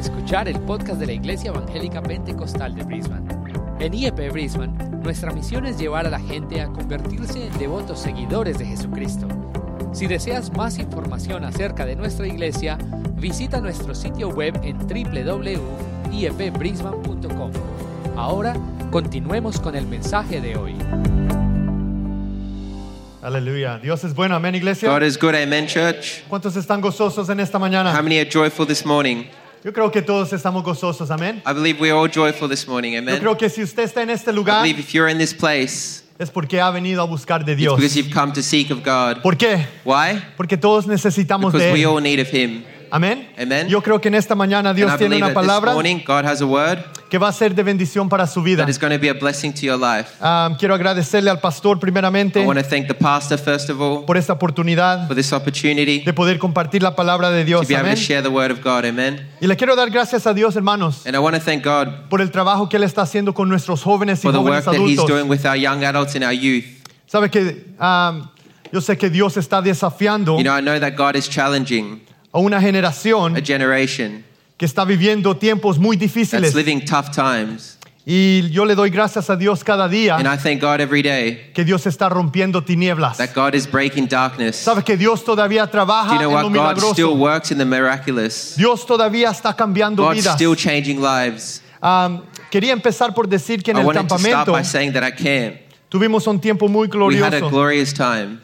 escuchar el podcast de la Iglesia Evangélica Pentecostal de Brisbane. En IEP Brisbane, nuestra misión es llevar a la gente a convertirse en devotos seguidores de Jesucristo. Si deseas más información acerca de nuestra iglesia, visita nuestro sitio web en www.iepbrisbane.com. Ahora, continuemos con el mensaje de hoy. Aleluya. Dios es bueno. Amén, iglesia. God is good, amen, church. ¿Cuántos están gozosos en esta How mañana? many are joyful this morning? Yo creo que todos estamos gozosos. Amén. I believe we are all joyful this morning, Yo amen. creo que si usted está en este I lugar believe if you're in this place, es porque ha venido a buscar de it's Dios. because you've come to seek of God. ¿Por qué? Why? Porque todos necesitamos Because de we Él. all need of Him. Amén. Amen. Yo creo que en esta mañana Dios tiene una palabra morning God has a word que va a ser de bendición para su vida. that is going to be a blessing to your life. Ah, quiero agradecerle al pastor primeramente I want to thank the pastor, first of all, por esta oportunidad for this opportunity de poder compartir la palabra de to Dios. be able Amén. to share the word of God, amen. Y le quiero dar gracias a Dios, hermanos, And I want to thank God por el trabajo que Él está haciendo con nuestros jóvenes y for the jóvenes work that He's adultos. doing with our young adults and our youth. Sabe que ah, yo sé que Dios está desafiando You know, I know that God is challenging a una generación a generation que está viviendo tiempos muy that's difíciles. living tough times. Y yo le doy gracias a Dios cada And día I thank God every day que Dios está rompiendo tinieblas. that God is breaking darkness. Sabe que Dios todavía Do trabaja you know en lo what? God still milagroso. works in the miraculous. Dios todavía está cambiando God's vidas. still changing lives. Ah, quería empezar por decir que en I el wanted to start campamento by saying that at camp, tuvimos un tiempo muy we had a glorioso. glorious time.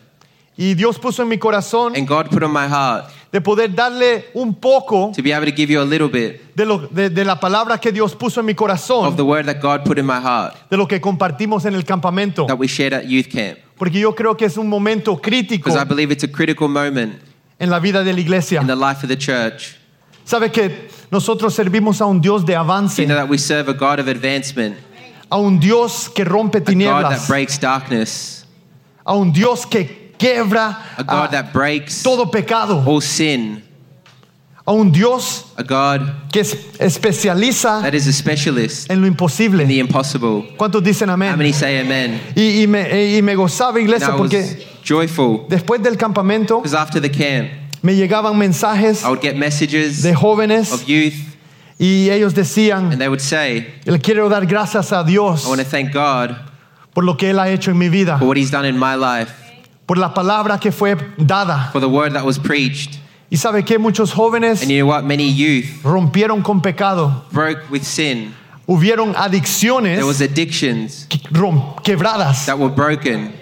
Y Dios puso en mi corazón And God put on my heart de poder darle un poco to be able to give you a little bit de, lo- de- de la palabra que Dios puso en mi of corazón, the word that God put in my heart de lo que compartimos en el campamento. that we shared at youth camp. Porque yo creo que es un momento crítico Because I believe it's a critical moment en la vida de la iglesia. in the life of the church. Sabe que nosotros servimos a un Dios de avance, you know that we serve a God of advancement, a un Dios que rompe a God that tinieblas, breaks darkness, a un Dios que quiebra a God ah, that breaks todo pecado, all sin, a un Dios a God que es- especializa that is a specialist en lo in the impossible. ¿Cuántos dicen How many say amen? Y, y me, y me gozaba, iglesia, And I was porque joyful. después del campamento after the camp, me llegaban mensajes I would get messages de jóvenes of youth, y ellos decían, and they would say, le quiero dar gracias a Dios I want to thank God por lo que Él ha hecho en mi vida, for what He's done in my life, por la palabra que fue dada. for the word that was preached. Y sabe que muchos jóvenes And you know what? Many youth rompieron con pecado. broke with sin. Hubieron adicciones There was addictions que- rom- quebradas. that were broken.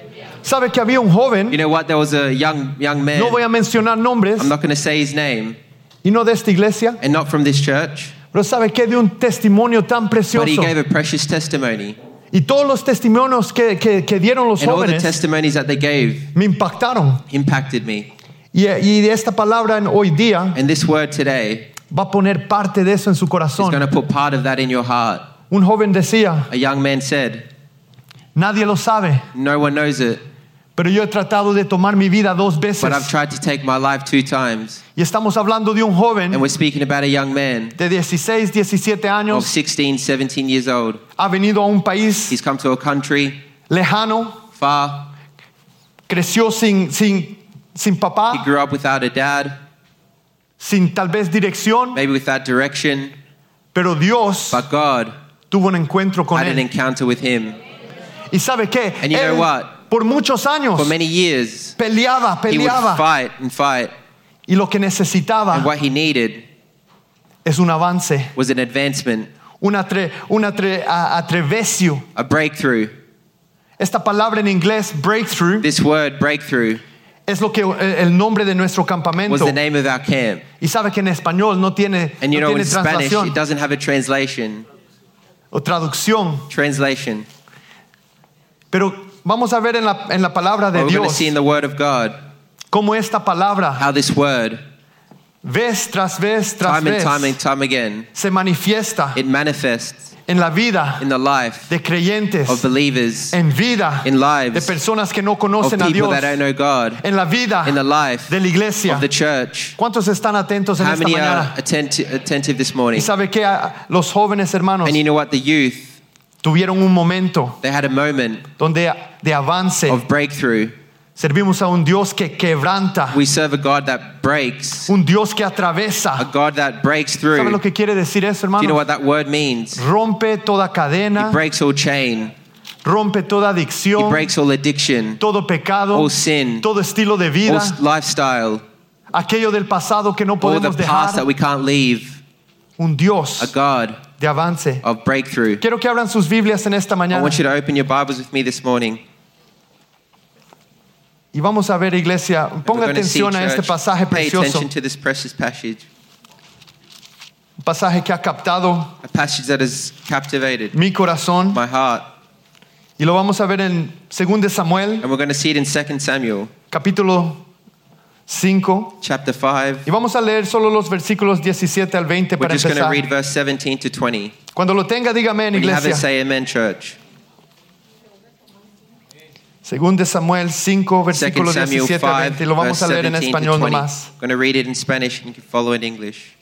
Sabe que había un joven, You know what? There was a young young man. no voy a mencionar nombres I'm not going to say his name, y no de esta iglesia, and not from this church, pero sabe que de un testimonio tan but precioso. he gave a precious testimony. Y todos los testimonios que, que- que dieron los And all the jóvenes testimonies that they gave me impactaron. impacted me. Y, y esta palabra en hoy día And this word today va a poner parte de eso en su is going corazón. to put part of that in your heart. Un joven decía, A young man said, nadie lo sabe, No one knows it, pero yo he tratado de tomar mi vida dos but I've tried to take my life two times. Y estamos hablando de un And we're speaking about a young man de 16, 17 of 16, 17 years old. ha venido a un país He's come to a country lejano, far. creció sin, sin, sin He grew up without a dad, sin tal vez dirección, maybe without direction, pero Dios but God tuvo un encuentro con had an encounter with him. Y sabe qué, And you know what? Por muchos años For many years, peleaba, he would peleaba. fight and fight, Y lo que necesitaba and what he needed es un avance, was an advancement, un, atre, un atre- a- atrevecio. a breakthrough. Esta palabra en inglés, breakthrough, This word, breakthrough, es lo que eh, el nombre de nuestro was campamento. the name of our camp. Y sabe que en español no tiene, And you no know, tiene in Spanish, translación it doesn't have a translation. o traducción. Translation. Pero vamos a ver en la, en la palabra de But we're going to Dios see in the Word of God cómo esta palabra, how this word, vez tras vez tras time and time and time again, se manifiesta it manifests en la vida in the life de creyentes, of believers, en vida in lives de personas que no of conocen a people Dios, that don't know God, en la vida in the life de la iglesia. of the church. ¿Cuántos están atentos en How esta many are mañana? attentive, attentive this Y morning? sabe que los jóvenes hermanos And you know what? The youth, tuvieron un momento they had a moment donde de avance, of breakthrough. Servimos a un Dios que quebranta, We serve a God that breaks, un Dios que a atravesa. God that breaks ¿Sabe through. lo que quiere decir eso, you know hermano? what that word means? Rompe toda cadena, Breaks all chain. rompe toda He adicción, breaks all addiction, todo pecado, all sin, todo estilo de all vida, s- lifestyle, aquello del pasado que no all the podemos past that dejar. we can't leave. Un A Dios God de avance. of breakthrough. Quiero que abran sus Biblias en esta I want you to open your Bibles with me this morning. Y vamos a ver, iglesia, ponga to see a este pasaje Pay precioso, attention to this precious passage. un pasaje que ha captado A passage that has captivated mi corazón. my heart. Y lo vamos a ver en 2 Samuel, And we're going to see it in 2 Samuel capítulo 5. chapter 5. Y vamos a leer solo los versículos 17 al 20 We're para just going to empezar. read verse 17 to 20. Cuando lo tenga, dígame en When you have it, iglesia. say amen, church. 2 de Samuel 5, 2 versículos Samuel 17 al 20. Y lo vamos verse a leer en 17 to español 20. nomás. I'm going to read it in Spanish and you can follow in English.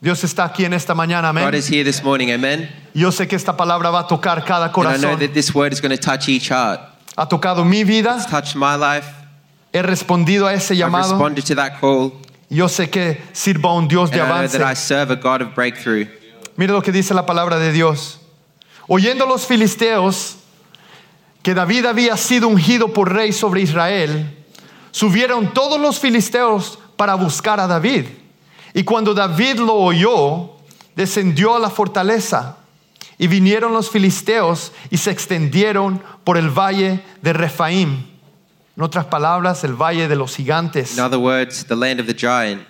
Dios está aquí en esta mañana, God amén. is here this morning, amen. Yo sé que esta palabra va a tocar cada And I know corazón. that this word is going to touch each heart. Ha tocado mi vida, It's touched my life. He respondido a ese llamado. to that call. Yo sé que sirvo a un Dios de avance. that I serve a God of breakthrough. Mire lo que dice la palabra de Dios. Oyendo los filisteos que David había sido ungido por rey sobre Israel, subieron todos los filisteos para buscar a David. Y cuando David lo oyó, descendió a la fortaleza. Y vinieron los filisteos y se extendieron por el valle de Refaim. En otras palabras, el valle de los gigantes. In other words, the land of the giant.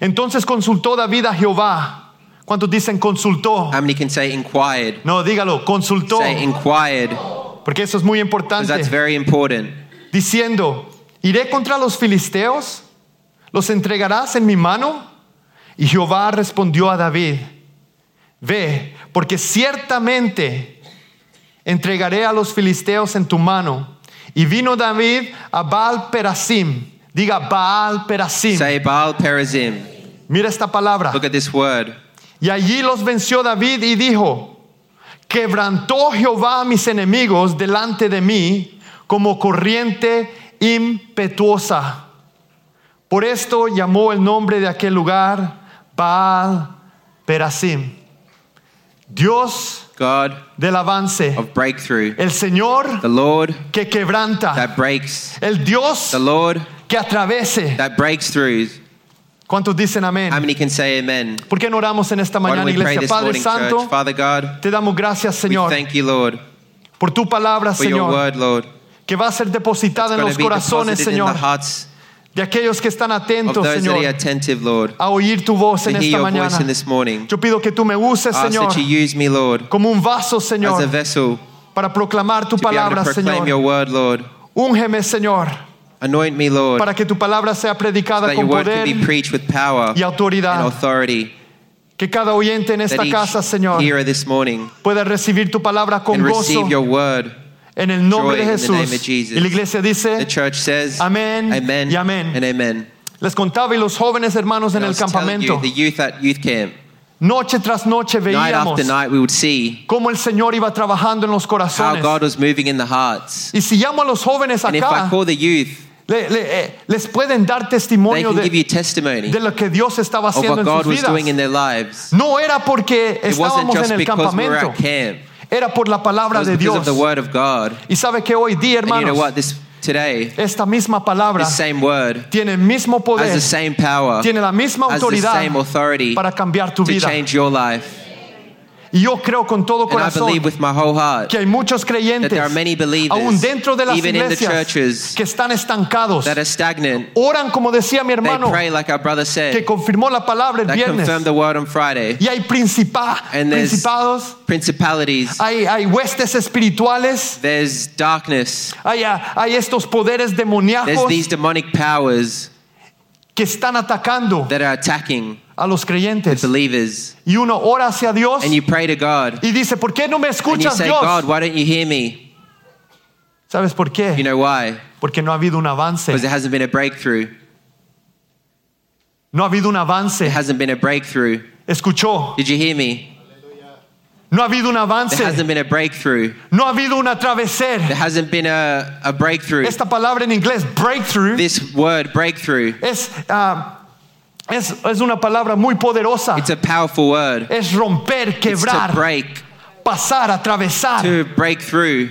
Entonces consultó David a Jehová. ¿Cuántos dicen consultó? How many can say inquired? No, dígalo, consultó. Say inquired, Porque eso es muy importante. that's very important. Diciendo, iré contra los filisteos, los entregarás en mi mano. Y Jehová respondió a David, ve, porque ciertamente entregaré a los filisteos en tu mano. Y vino David a Baal Perasim. Diga Baal Perasim. Say Baal Perazim. Mira esta palabra. Look at this word. Y allí los venció David y dijo, quebrantó Jehová a mis enemigos delante de mí como corriente impetuosa. Por esto llamó el nombre de aquel lugar Baal Perasim. Dios God del avance, of breakthrough. el Señor The Lord que quebranta, that breaks. el Dios The Lord que atravese. that breaks through. ¿Cuántos dicen How amén? many can say amen? ¿Por qué no oramos en esta mañana, we iglesia? Padre morning, Santo, church? Father God, te damos gracias, we Señor. thank you, Lord, por tu palabra, for your Señor, word, Lord. que va a ser depositada en los corazones, deposited in the Señor, hearts de aquellos que están atentos, Señor, attentive, Lord, a oír tu voz en esta mañana. Yo pido que tú me uses, Señor, me, Lord, como un vaso, Señor, vessel para proclamar tu palabra, Señor. word, Lord. Úngeme, Señor, Anoint me, Lord, para que tu palabra sea predicada your con poder can be preached with power y and autoridad. authority. Que cada oyente en esta casa, Señor, pueda recibir tu palabra con gozo. En el nombre de in the name of Jesús. Y la iglesia The dice, church says, Amén Amen y amén. les contaba y los jóvenes hermanos en And el you, campamento, the youth at youth camp, noche tras noche night veíamos after night, we would see cómo el Señor iba trabajando en los how corazones. God was moving in the hearts. Y si llamo a los jóvenes And if I acá, call the youth, le- le- eh, les pueden dar testimonio can give you de, testimony de lo que Dios estaba haciendo en sus was doing in vidas. their lives. No era porque It estábamos en el because we were campamento. Era por la palabra de because of Dios. the word of God. Y sabe que hoy día, And you know what? This today, esta misma palabra this same word tiene el mismo has poder, the same power, tiene la misma has the autoridad same authority para cambiar tu to vida. change your life. Y yo creo con todo corazón que hay muchos that creyentes, there are many believers, aún dentro de las iglesias, churches, que están estancados. that are stagnant. Oran, como decía mi hermano, que confirmó la palabra el viernes. confirmed the word on Friday. Y hay principados, Principalities, hay, hay huestes espirituales, hay, hay estos poderes there's demoníacos these demonic powers que están atacando that are attacking a los creyentes. believers. Y uno ora hacia Dios And you pray to God y dice, ¿por qué no me and you escuchas say, Dios? God, why don't you hear me? ¿Sabes por qué? You know why? Porque no ha habido un avance. Because there hasn't been a breakthrough. No ha habido un avance. There hasn't been a breakthrough. Escuchó. Did you hear me? No ha habido un There hasn't been a breakthrough. No ha habido un atraveser. There hasn't been a, a breakthrough. Esta palabra en inglés, breakthrough, This word, breakthrough, es, ah, es, es una palabra muy poderosa. it's a powerful word. Es romper, It's to quebrar, break, pasar, atravesar. to break through.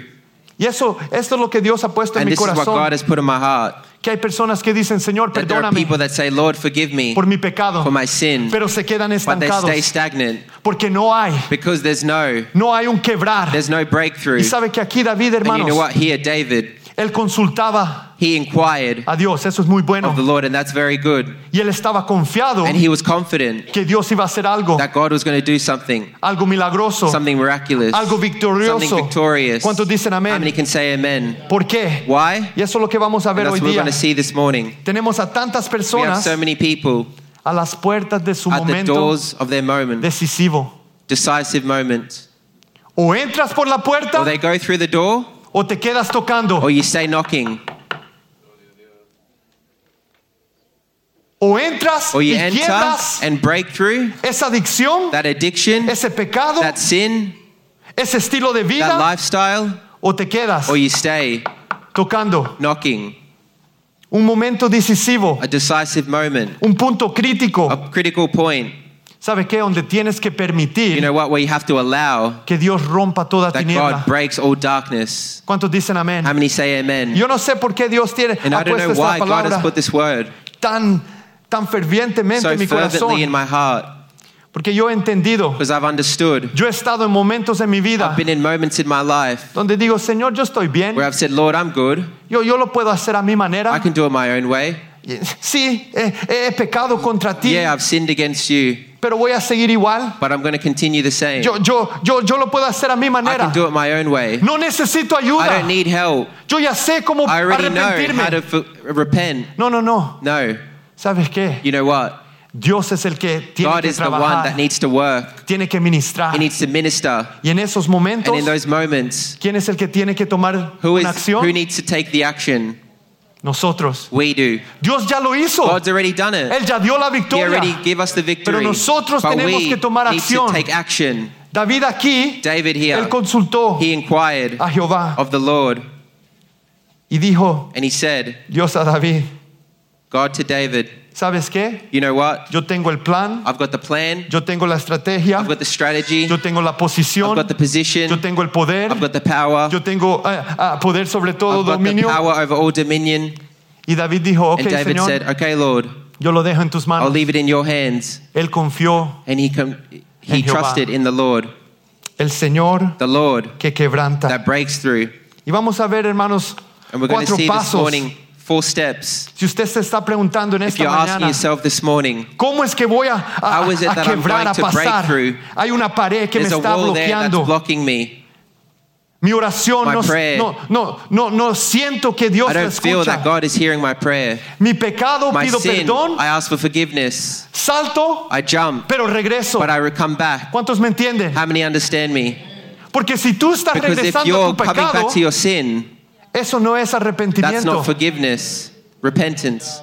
Y eso, esto es lo que Dios ha puesto en mi this is what God corazón. has put in my heart. Que hay personas que dicen, Señor, perdóname people that say, Lord, forgive me por mi pecado, for my sin, pero se quedan estancados stay stagnant porque no hay, because there's no, no hay un quebrar. no breakthrough. Y sabe que aquí David, And you know hermanos? Here, David, él consultaba he inquired a Dios, eso es muy bueno. of the Lord, and that's very good. Y él estaba confiado And he was confident que Dios iba a hacer algo, that God was going to do something, algo milagroso, something miraculous, algo victorioso. something victorious. ¿Cuántos dicen How many amén? can say amen? ¿Por qué? Why? Y eso es lo que vamos a And ver that's hoy what we're día. going to see this morning. Tenemos a tantas We have personas so many people a las puertas de su at the momento doors of their moment, decisivo. decisive moment. O entras por la Or they go through the door, o te quedas tocando. or you stay knocking. O entras Or you y enter quiebras and break through esa adicción, that addiction, ese pecado, that sin, ese estilo de that vida, lifestyle, o te quedas or you stay tocando. knocking. Un momento decisivo, A decisive moment, un punto crítico. a critical point. ¿Sabe qué? Donde tienes que You permitir know what? Where you have to allow que Dios rompa toda that tiniebla. God breaks all darkness. ¿Cuántos dicen amén? How many say amen? Yo no sé por qué Dios tiene, And ha I don't know why God has put this word tan, tan fervientemente so en mi fervently in corazón. my heart Porque yo he entendido, because I've understood. yo he estado en momentos en mi vida I've been in moments in my life donde digo, Señor, yo estoy bien, where I've said, Lord, I'm good. yo, yo lo puedo hacer a mi I manera. can do it my own way. Sí, he, he pecado contra ti, Yeah, I've sinned against you, pero voy a seguir igual. but I'm going to continue the same. Yo, yo, yo, yo lo puedo hacer a mi I manera. can do it my own way. No necesito I ayuda. don't need help. Yo ya sé cómo I already know how to arrepentirme. repent. No, no, no. No. ¿Sabes qué? You know what? Dios es el que tiene God que is the one that needs to work. tiene que ministrar. He needs to minister. Y en esos momentos, And in those moments, ¿quién es el que tiene que tomar who una is acción? who needs to take the action? Nosotros. We do. Dios ya lo hizo. God's already done it. Él ya dio la He already gave us the victory. Pero nosotros But tenemos que tomar need acción. to take action. David aquí, David here, él consultó he inquired a Jehová of the Lord, y dijo, and he said, Dios a David, God to David, ¿sabes qué? you know what? Yo tengo el plan, I've got the plan, yo tengo la estrategia, I've got the strategy, yo tengo la I've got the position, yo tengo el poder, I've got the power, yo tengo ah, ah, poder sobre todo I've got the power over all dominion. Y David dijo, ok, And David Señor, said, Okay, Lord, yo lo dejo en tus I'll leave it in your hands. Él confió, And he he trusted in the Lord, el Señor the Lord que quebranta. that breaks through. Y vamos a ver, hermanos, And we're going to cuatro see this morning four steps. Si usted se está preguntando en esta mañana, morning, ¿cómo es que voy a, a- How is it a quebrar, a pasar? through? Hay una pared que me está wall there that's bloqueando. blocking me. Mi oración no, no, no, no, no siento que Dios I me don't feel that escucha. God is hearing my prayer. Mi pecado My pido sin, perdón, I ask for forgiveness. salto, I jump, pero regreso. but I come back. ¿Cuántos me entienden? How many understand me? Porque si tú estás Because regresando a tu coming pecado, back to your sin, eso no es that's arrepentimiento. not forgiveness, repentance.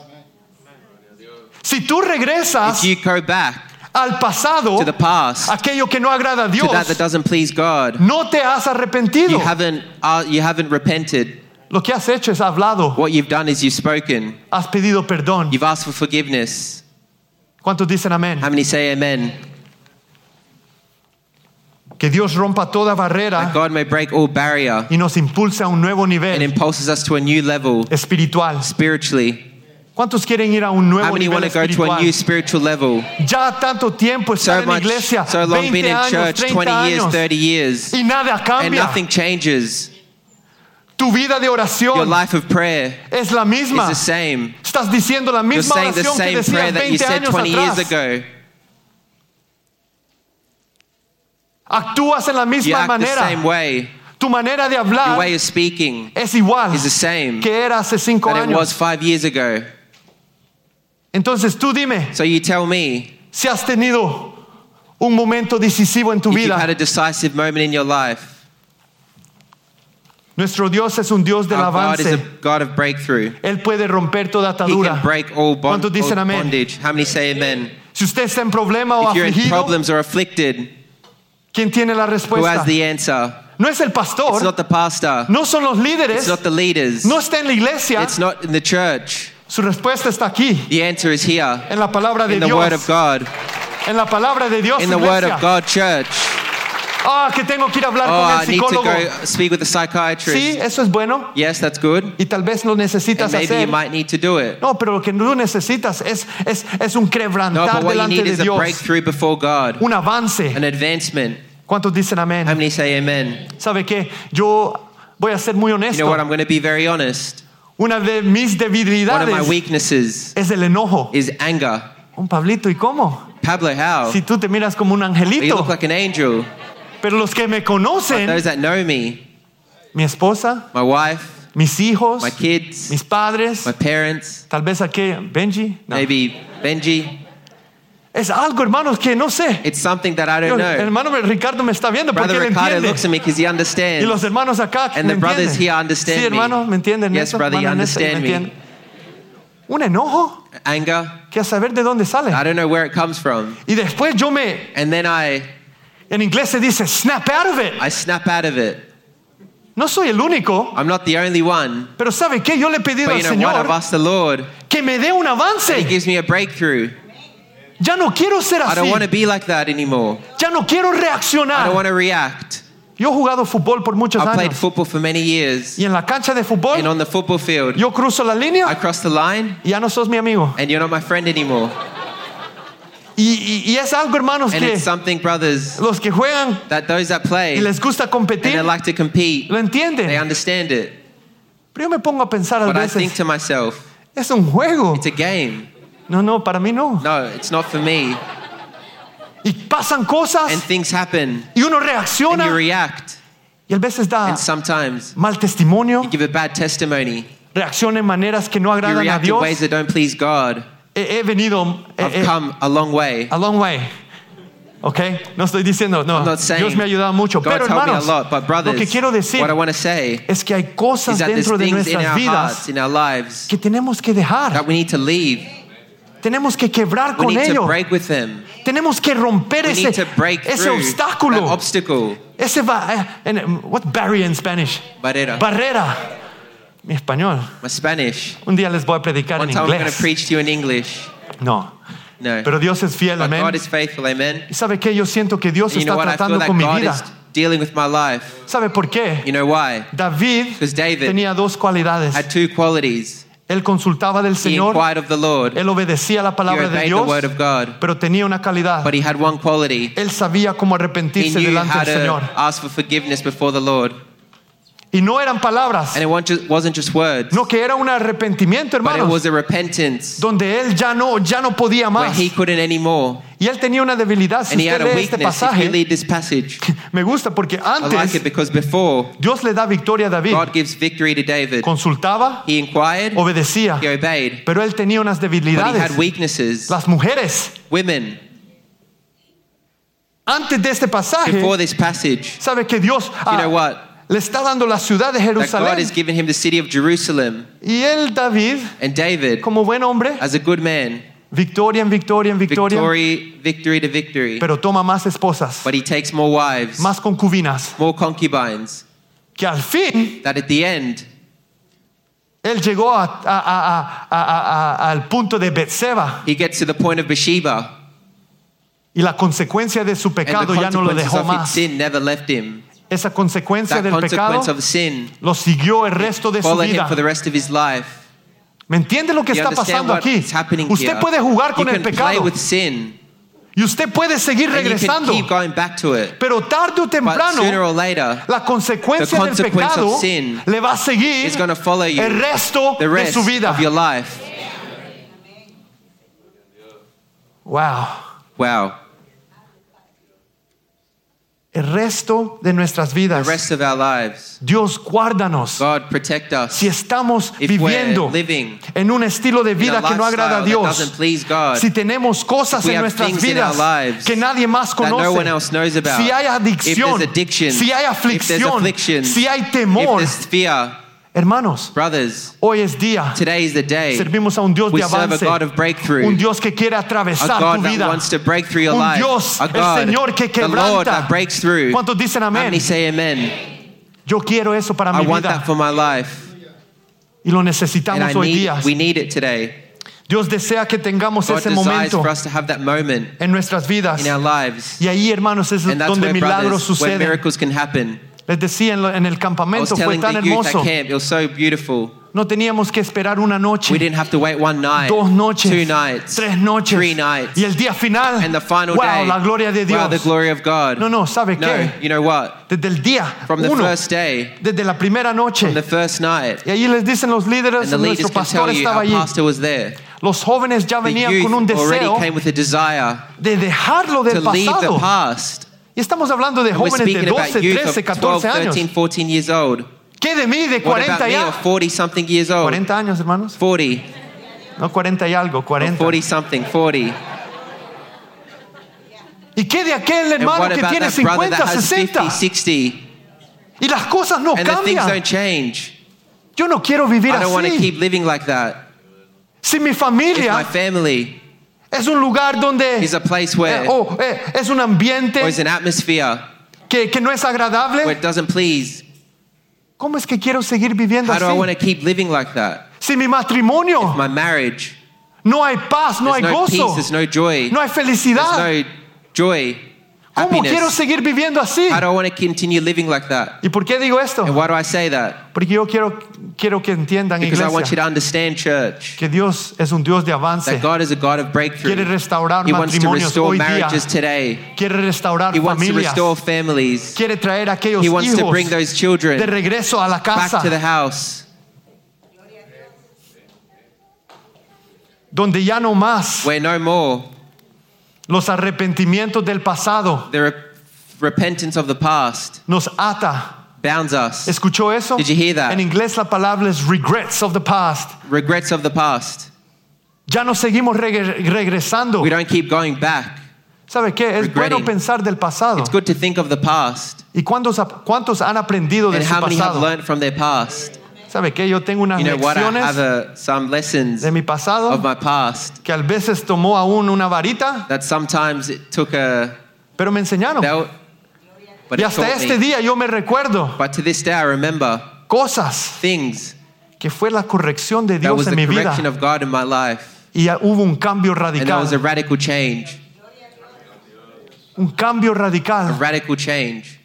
Si tú regresas If you go back al pasado, to the past, aquello que no agrada a to Dios, that that doesn't please God, no te has arrepentido. you haven't, uh, you haven't repented. Lo que has hecho es hablado, What you've done is you've spoken. has pedido perdón. You've asked for forgiveness. ¿Cuántos dicen amén? How many say amen? Que Dios rompa toda That God may break all barrier y nos impulse a un nuevo and nivel impulses us to a new level espiritual. spiritually. ¿Cuántos quieren ir a un How nuevo many want to go to a espiritual? new spiritual level? Ya tanto tiempo estar So en la much, iglesia, so long 20 been in años, church, 30 20 years, años, 30 years, y nada and cambia. nothing changes. Tu vida de Your oración life of prayer es la is misma. the same. Estás diciendo la You're misma saying the oración que same prayer that you 20 said años 20 years atrás. ago. Actúas en la You misma act the manera. same way. Tu manera de Your way of speaking es igual is the same que era hace cinco that it was five years ago. Entonces tú dime, So you tell me si has tenido un momento decisivo en tu if you've had a decisive moment in your life. Nuestro Dios es un Dios del Our God is a. God of breakthrough. Él puede romper toda He atadura. can break all, bond, ¿Cuántos dicen amén? How many say amen? Si usted está en problema o If you're in afligido, problems or afflicted, ¿Quién tiene la Who respuesta? has the answer? No es el It's pastor, not the pastor. no son los líderes, It's not the leaders. no está en la iglesia. It's not in the church. Su respuesta está aquí, The answer is here en la palabra de in the Word of Dios. God. En la palabra de Dios. In the Word iglesia. of God, church. Ah, que tengo que ir a hablar Oh, con I el need to psicólogo. go speak with the Sí, psychiatrist. eso es bueno Yes, that's good. y tal vez lo necesitas And maybe you hacer. might need to do it. No, pero lo que tú necesitas es, es, es un No, quebrantar but what you delante need de is a Dios, breakthrough before God, un avance. an advancement. ¿Cuántos dicen How amén? many say amen? ¿Sabe qué? Yo voy a ser muy You know honesto. what? I'm going to be very honest. Una de mis One of my debilidades weaknesses es el enojo. is anger. Un Pablito, ¿y cómo? Pablo, how? Si tú te miras como un You angelito, look like an angel. pero los que me conocen, Those that know me, mi esposa, my wife, mis hijos, my kids, mis padres, my parents, tal vez aquí Benji, no. maybe Benji. Es algo, hermanos, que no sé. It's something that I don't know. hermano Ricardo me está viendo porque Brother él Ricardo entiende. looks at me because he Y understands. los hermanos acá And me the brothers entienden. here understand sí, hermano, me. ¿me entienden? Yes, eso? brother, you Hermano understand me. entienden? Un enojo Anger, que a saber de dónde sale. I don't know where it comes from. Y después yo me, And then I, en inglés se dice, snap out of it. I snap out of it. No soy el único, I'm not the only one. pero ¿sabe qué? Yo le he pedido But al you know what? I've Señor asked the Lord. que me dé un He avance. gives me a breakthrough. Ya no quiero ser I don't así. want to be like that anymore. Ya no quiero I don't reaccionar. want to react. Yo he jugado fútbol por muchos I played años. football for many years. Y en la cancha de And fútbol, on the football field, yo cruzo la I línea cross the line y ya no sos mi amigo. and you're not my friend anymore. Y, y- y es algo, hermanos, And que it's something, brothers, los que juegan that those that play and les gusta they competir like to compete, lo they entienden. understand it. Pero yo me pongo a pensar a But I think veces, to myself, es un juego. it's a game. No, no, para mí no. No, it's not for me. Y pasan cosas And things happen y uno and you react. y a veces da And sometimes mal testimonio, you give a bad testimony. reacciona en maneras que no You agradan a in Dios. ways that don't please God. He, he venido eh, I've eh, come a long way. a long way. ¿Ok? No estoy diciendo, no. I'm not saying Dios me ha ayudado mucho. God's Pero helped me a hermanos, lot, but lo brothers, que quiero decir what I want to say es que hay cosas is that there's dentro de things in nuestras our vidas hearts, in our lives, que tenemos que dejar. Tenemos que quebrar con ello. Tenemos que romper We ese, ese obstáculo. Ese va, eh, what barrier in Spanish? Barrera. Barrera. Mi español. My Spanish. Un día les voy a predicar One en inglés. in English. No. No. Pero Dios es fiel, amén. God is faithful, amen. ¿Y sabe qué? Yo siento que Dios And you know está tratando con mi vida. dealing with my life. ¿Sabe por qué? You know why? David David tenía dos cualidades. had two qualities. Él consultaba del Señor, Lord. él obedecía la palabra de Dios, God. pero tenía una calidad. But he had one quality. Él sabía cómo arrepentirse delante del Señor. Y no eran palabras, And it wasn't just- words, no que era un arrepentimiento, but it hermanos, was a repentance donde él ya no, ya no podía where más. he couldn't anymore. Y él tenía una debilidad. Si And he had usted a lee este pasaje, this passage, me gusta porque like antes before Dios le da victoria a David. God gives victory to David, Consultaba, he inquired, obedecía, he obeyed, pero él tenía unas but he debilidades. had weaknesses. Las mujeres, Women, antes de este pasaje, before this passage, sabe que Dios ah, you know what? Le está dando la ciudad de That God Jerusalén. has given him the city of Jerusalem. Y él, David, And David, como buen hombre, as a good man, victoria en victoria en victoria, victory, victory to victory. pero toma más esposas, But he takes more wives, más concubinas, more concubines, que al fin that at the end, él llegó a- a- a- al punto de Betseba he gets to the point of Bathsheba. y la consecuencia de su pecado ya no lo dejó más. sin never left him. Esa consecuencia del pecado consequence of sin lo siguió el resto de su vida. for the rest of his life. ¿Me entiende lo que está pasando aquí? Usted puede jugar You con el pecado y usted puede seguir regresando, keep going back to it. pero tarde o temprano la consecuencia the del pecado le va a seguir it's going to follow you el resto the de rest su vida. of your life. Wow. Wow. El resto de nuestras The vidas. rest of our lives. Dios, guárdanos. God protect us. Si estamos If viviendo living en un estilo de in a vida que no agrada a Dios, God, si tenemos cosas If we en have nuestras things in vidas our lives que nadie más that no one conoce, else knows about, si hay adicción, si hay aflicción, si hay temor, fear, Hermanos, Brothers, hoy es día. today is the day. Servimos a un Dios We de serve a avance. God of breakthrough. Un Dios que quiere A atravesar God tu that vida. wants to break through your Un life. Dios, a el God, Señor que the Lord quebranta. that breaks through. ¿Cuántos dicen amén? Yo quiero eso para I mi want vida. that for my life. Y lo And necesitamos I hoy need, día. we need it today. Dios desea que tengamos God ese momento for us to have that moment en nuestras vidas. in our lives. Y ahí, hermanos, es And donde where, milagros brothers, where suceden. miracles can happen. Les decía en, el campamento, fue tan hermoso. camp, it was so beautiful. No teníamos que esperar una noche, We didn't have to wait one night, dos noches, two nights, tres noches. three nights, Y el día final, and the final wow, day. la gloria de Dios. Wow, the glory of God. No, no, ¿sabe No, qué? you know what? Desde el día From the first day, desde la primera noche. from the first night, Y ahí les dicen los líderes, and nuestro pastor estaba allí. pastor was there. Los jóvenes ya venían con un already deseo came with a desire de dejarlo to del leave the pasado. Y estamos hablando de jóvenes de speaking about 12, youth 13, of 12, 14 años. 13, 14 years old. ¿Qué de mí de What about 40 me ya? of 40 something years old? 40 años, hermanos. 40, No 40 y algo, 40. 40 something, 40. ¿Y qué de aquel hermano que tiene that brother 50, that has 50, 60? 60? Y las cosas no And cambian. Yo no quiero vivir I don't want to así. keep living like that. Si mi familia my family es un lugar donde is a place where, eh, oh, eh, es un ambiente or is an atmosphere que, que no es where it doesn't please, ¿cómo es que quiero seguir viviendo how do I want to keep living like that? Si mi matrimonio My marriage, no hay paz, no hay there's no gozo, peace, there's no joy, no hay felicidad, there's no joy, ¿cómo quiero seguir viviendo así? How do I want to continue living like that? ¿Y por qué digo esto? And why do I say that? Porque yo quiero, quiero que entiendan, Because I want you iglesia, to understand, church, que Dios es un Dios de avance. that God is a God of Quiere breakthrough. restaurar He wants to matrimonios restore hoy día. marriages today. Quiere restaurar He wants to familias. restore families. Quiere traer a aquellos He wants to hijos bring those de children regreso a la back casa to the house donde ya no más where no more los arrepentimientos del pasado the re- repentance of the past nos ata. bounds us. ¿Escuchó eso? Did you hear that? En inglés la palabra es regrets of the past. Regrets of the past. Ya no seguimos reg- regresando. We don't keep going back. ¿Sabe qué? Es bueno pensar del pasado. It's good to think of the past ¿Y cuántos, cuántos han aprendido de and su how many have learned from their past. ¿Sabe qué? Yo tengo unas You know what? I lecciones have a, some lessons de mi pasado of my past que a veces tomó aún una varita, that sometimes it took a pero me enseñaron. but Y it hasta taught este me. día yo me recuerdo But to this day, I remember cosas things que fue la corrección de that Dios was en the mi vida correction of God in my life, y ya hubo un cambio and was a radical change. un cambio A radical. radical change.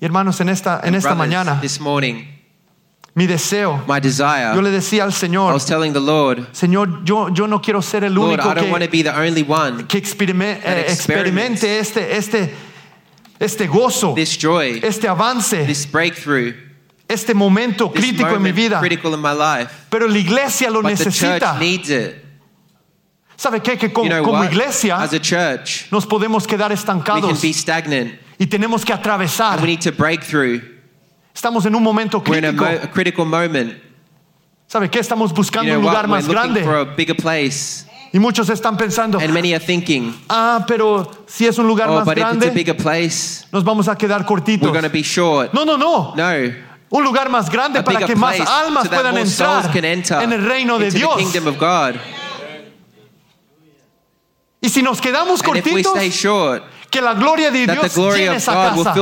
Y hermanos, en esta en esta brothers, mañana this morning, mi deseo, my desire, yo le decía al I was telling the Lord, Señor, yo yo no quiero ser el Lord, único I don't want to be the only one. que experime- that eh, experimente este este este gozo, This joy, este avance, this breakthrough, este momento this crítico en mi moment vida. critical in my life. Pero la iglesia lo But the church necesita. needs it. ¿Sabe qué? Que como, You know como iglesia As a church, nos podemos quedar we can be stagnant y tenemos que atravesar. and we need to break through. Estamos en un momento We're in a, crítico. mo- critical moment. ¿Sabe qué? Estamos You buscando know un lugar más grande. for a bigger place. Y muchos están pensando, And many are thinking, ah, pero si es un lugar oh, más grande, bigger place, nos vamos a quedar cortitos. we're going to be short. No, no, no. No. Un lugar más grande A para que más almas so puedan entrar en el reino de Dios. Y si nos quedamos And cortitos, short, que la gloria de Dios llene esa casa.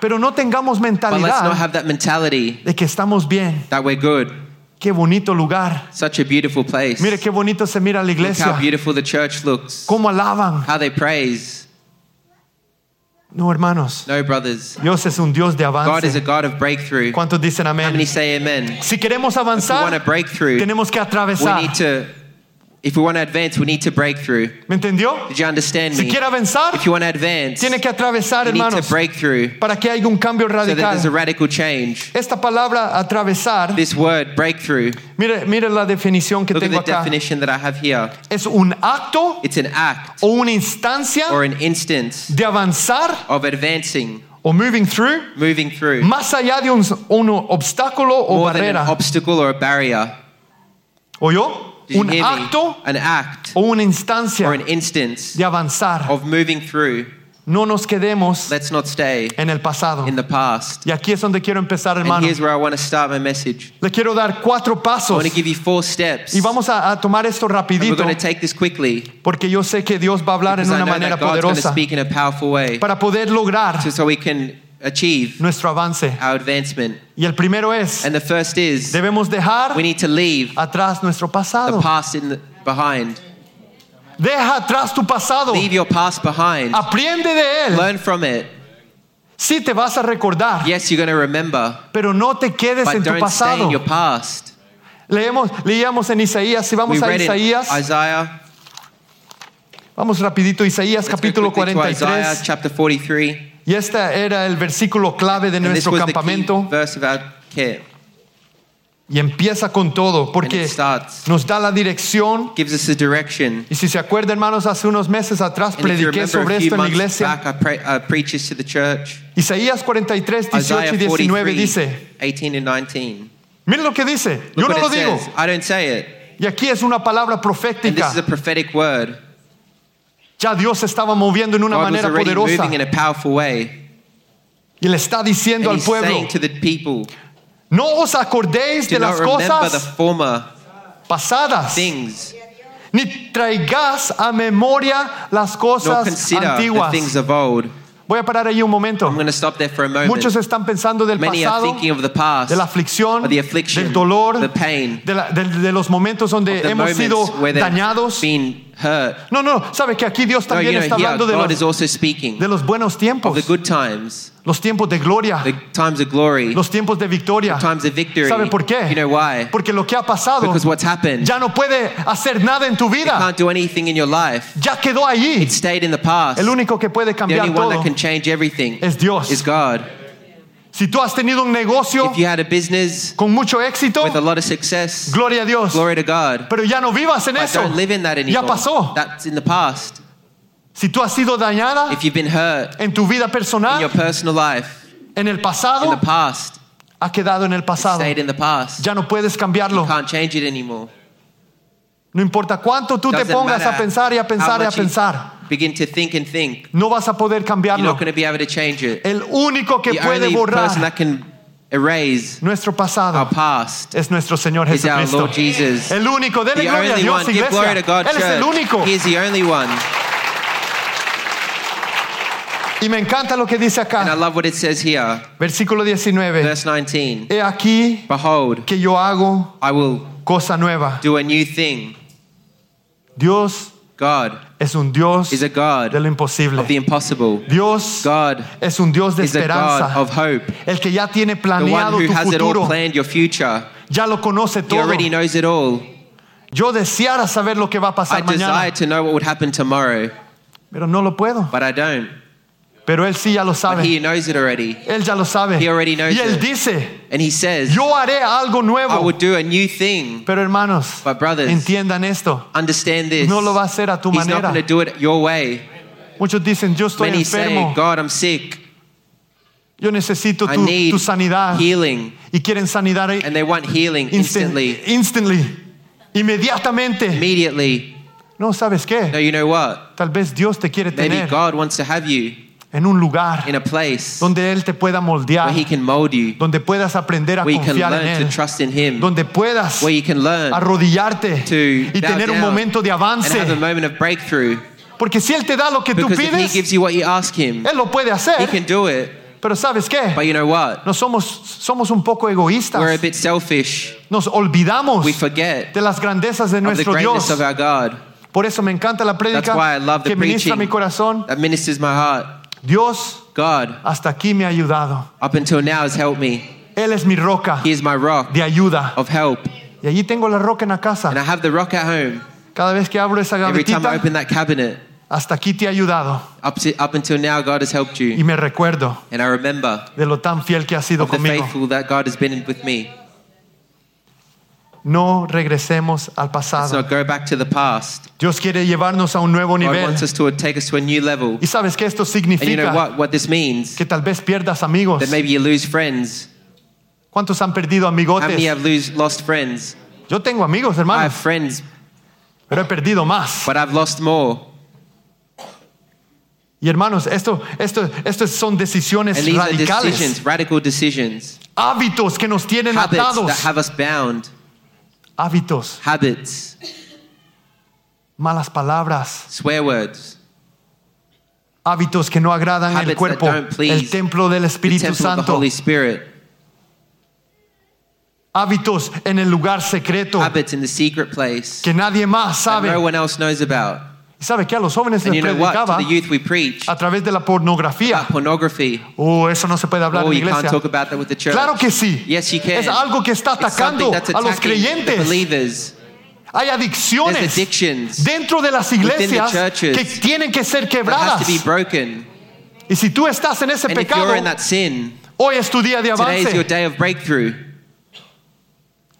Pero no tengamos But let's not mentalidad have that mentality de que estamos bien. that we're good. Qué bonito lugar. Such a beautiful place. Mire qué bonito se mira la Look how iglesia. beautiful the church looks. Cómo alaban. How they praise. No, hermanos. No, brothers. Dios es un Dios de God is a avance. God of breakthrough. ¿Cuántos dicen How many amén? say amen? Si queremos If we want avanzar, to break through, tenemos que we atravesar. need to, if we want to advance, we need to break through. ¿Me entendió? Did you understand Si me? quiere avanzar, If you want to advance, tiene que atravesar, you need to break through para que haya un cambio so that there's a radical. radical change. Esta palabra atravesar, This word, breakthrough, mire, mire la definición que look at tengo the acá. definition that I have here. Es un acto It's an act o una instancia or an instance de avanzar of advancing, o moving through moving through, más allá de un, un obstáculo o more than an barrera. obstacle or a barrier. ¿Oyó? Did Un acto An act o una or an instance de avanzar. of moving through. No nos quedemos Let's not stay en el pasado. in the past. Y aquí es donde quiero empezar, And hermano. here's where I want to start my message. Le quiero dar cuatro I pasos want to give you four steps. y vamos a, a tomar esto And we're going to take this quickly porque yo sé que Dios va a hablar en because I una know manera that God's going to poderosa speak in a powerful way para poder lograr so, so we can achieve nuestro avance. our advancement. Y el primero es, And the first is debemos dejar we need to leave atrás nuestro the pasado. past in the, behind. Deja atrás tu pasado. Leave your past behind. Aprende de él. Learn from it. Sí te vas a recordar, Yes, you're going to remember, pero no te quedes but en tu don't stay pasado. in your past. Leemos, leíamos en Isaías, si We vamos a read in Isaías, Isaiah. vamos rapidito, Isaías Let's capítulo quickly to Isaiah chapter 43. Y este era el versículo clave de nuestro campamento. Y empieza con todo, porque nos da la dirección. gives us a direction. Y si se acuerdan, hermanos, hace unos meses atrás And prediqué sobre esto en la iglesia. back, I, I preached this to the church. Isaías 43, 18 Isaiah y 19 dice, 43, 18 and 19. miren lo que dice, yo Look no lo digo. says. I don't say it. Y aquí es una palabra profética. this is a prophetic word. Ya Dios estaba moviendo en una God manera poderosa. in a powerful way. Y le está diciendo And al pueblo, people, no os acordéis de las cosas pasadas, things, ni traigas a memoria las cosas antiguas. Voy a parar ahí un momento. I'm going to stop there for a moment. Muchos están pensando del Many pasado, thinking of the past, de la aflicción, del dolor, pain, de, la- de- de los momentos donde hemos sido dañados. been hurt. No, no, sabe que aquí Dios No, you know, está hablando de God is los, also speaking de los buenos of the good times, los tiempos de gloria, the times of glory, los tiempos de victoria. times of victory. ¿Sabe por qué? You know why? Porque lo que ha pasado Because what's happened, ya no puede hacer nada en tu vida. can't do anything in your life. Ya quedó allí. It stayed in the past. El único que puede The only one todo that can change everything es Dios. is God. Si tú has tenido un negocio If you had a business con mucho éxito, with a lot of success, gloria a Dios. glory to God. Pero ya no vivas en But eso. don't live in that Ya anymore. pasó. That's in the past. Si tú has sido dañada If you've been hurt en tu vida in personal, your personal life, en el in the pasado, past, ha quedado en el pasado. stayed in the past, Ya no puedes cambiarlo. can't change it anymore. No importa cuánto tú te pongas a pensar y a pensar y a you pensar, Begin to think and think. no vas a poder You're not going to be able to change it. El único que The puede only person borrar that can erase nuestro our past es nuestro Señor is our Jesucristo. Lord Jesus. El único, The gloria a only Dios, one. Give glory to God, Él es el único. church. He is the only one. Y me encanta lo que dice And I love what it says here. versículo 19. Verse 19. He aquí Behold, que yo hago I will cosa nueva. do a new thing. Dios God es un Dios is a God de lo imposible. of the impossible. Dios God es un Dios de is a God of hope. El que ya tiene The one who tu has it all planned, your future. Ya lo conoce He already knows it all. Yo deseara saber lo que va a I pasar desire mañana, to know what would happen tomorrow, pero no lo puedo. but I don't. Pero él sí ya lo But. He knows it already. Él ya lo sabe. He already knows Y él it. dice, And He says, yo haré algo I will do a new thing. Pero hermanos, But brothers, entiendan esto. understand this. No lo va a hacer a tu He's not manera. going to do it your way. Muchos dicen, yo estoy Many say. God, I'm sick. Yo necesito I tu, need tu sanidad. healing. Y quieren sanidad And they want healing instant- instantly, instantly. Inmediatamente. immediately. No, ¿sabes No, you know what? Tal vez Dios te quiere Maybe tener God wants to have you en un lugar in a place donde Él te pueda moldear. where He can mold you, Donde puedas aprender a where you can confiar en to Él. trust in Him, Donde puedas where you can learn arrodillarte to y tener un momento de and have a avance. moment of breakthrough. Porque si Él te da lo que tú if He pides, gives you what you ask Him, Él lo puede He hacer. can do it. Pero ¿sabes qué? But you know what? No somos, somos un poco We're a egoístas. bit selfish. Nos olvidamos We forget de las grandezas de the nuestro greatness Dios. of our God. Por eso me encanta la the que ministra mi corazón. that ministers my heart. Dios God, hasta aquí me ha ayudado. up until now, has helped me. Él es mi roca He is my rock de ayuda. of help. Y allí tengo la roca en la casa. And I have the rock at home. Cada vez que abro esa Every time I gavetita, open that cabinet, hasta aquí te ha ayudado. up, to, up until now, God has helped Y you. me recuerdo And I remember de lo tan fiel que ha sido of the conmigo. faithful that God has been with me. No regresemos al So pasado. go back to the past. Dios quiere llevarnos a un nuevo nivel. God wants us to take us to a new level. Y sabes que esto And you know what? What this means? que tal vez pierdas amigos. That maybe you lose friends. ¿Cuántos han perdido amigotes? How many have lose, lost friends? Yo tengo amigos, I have friends, pero he perdido más. but I've lost more. Y hermanos, esto, esto, esto son decisiones radicales, decisions, radical decisions, hábitos que nos tienen habits that have us bound, hábitos, habits, malas palabras, swear words, hábitos que no agradan habits that cuerpo, don't please el templo del the Espíritu temple of the Santo, Holy Spirit, hábitos en el lugar secreto habits in the secret place que nadie más that sabe. no one else knows about. ¿Y sabe qué? A los jóvenes And les you know predicaba a través de la pornografía. Oh, eso no se puede hablar Oh, en la iglesia. Claro que sí. Yes, you can. Es algo que está atacando a los creyentes. Hay adicciones dentro de las iglesias que tienen que ser quebradas. Y si tú estás en ese And pecado, sin, hoy es tu día de avance.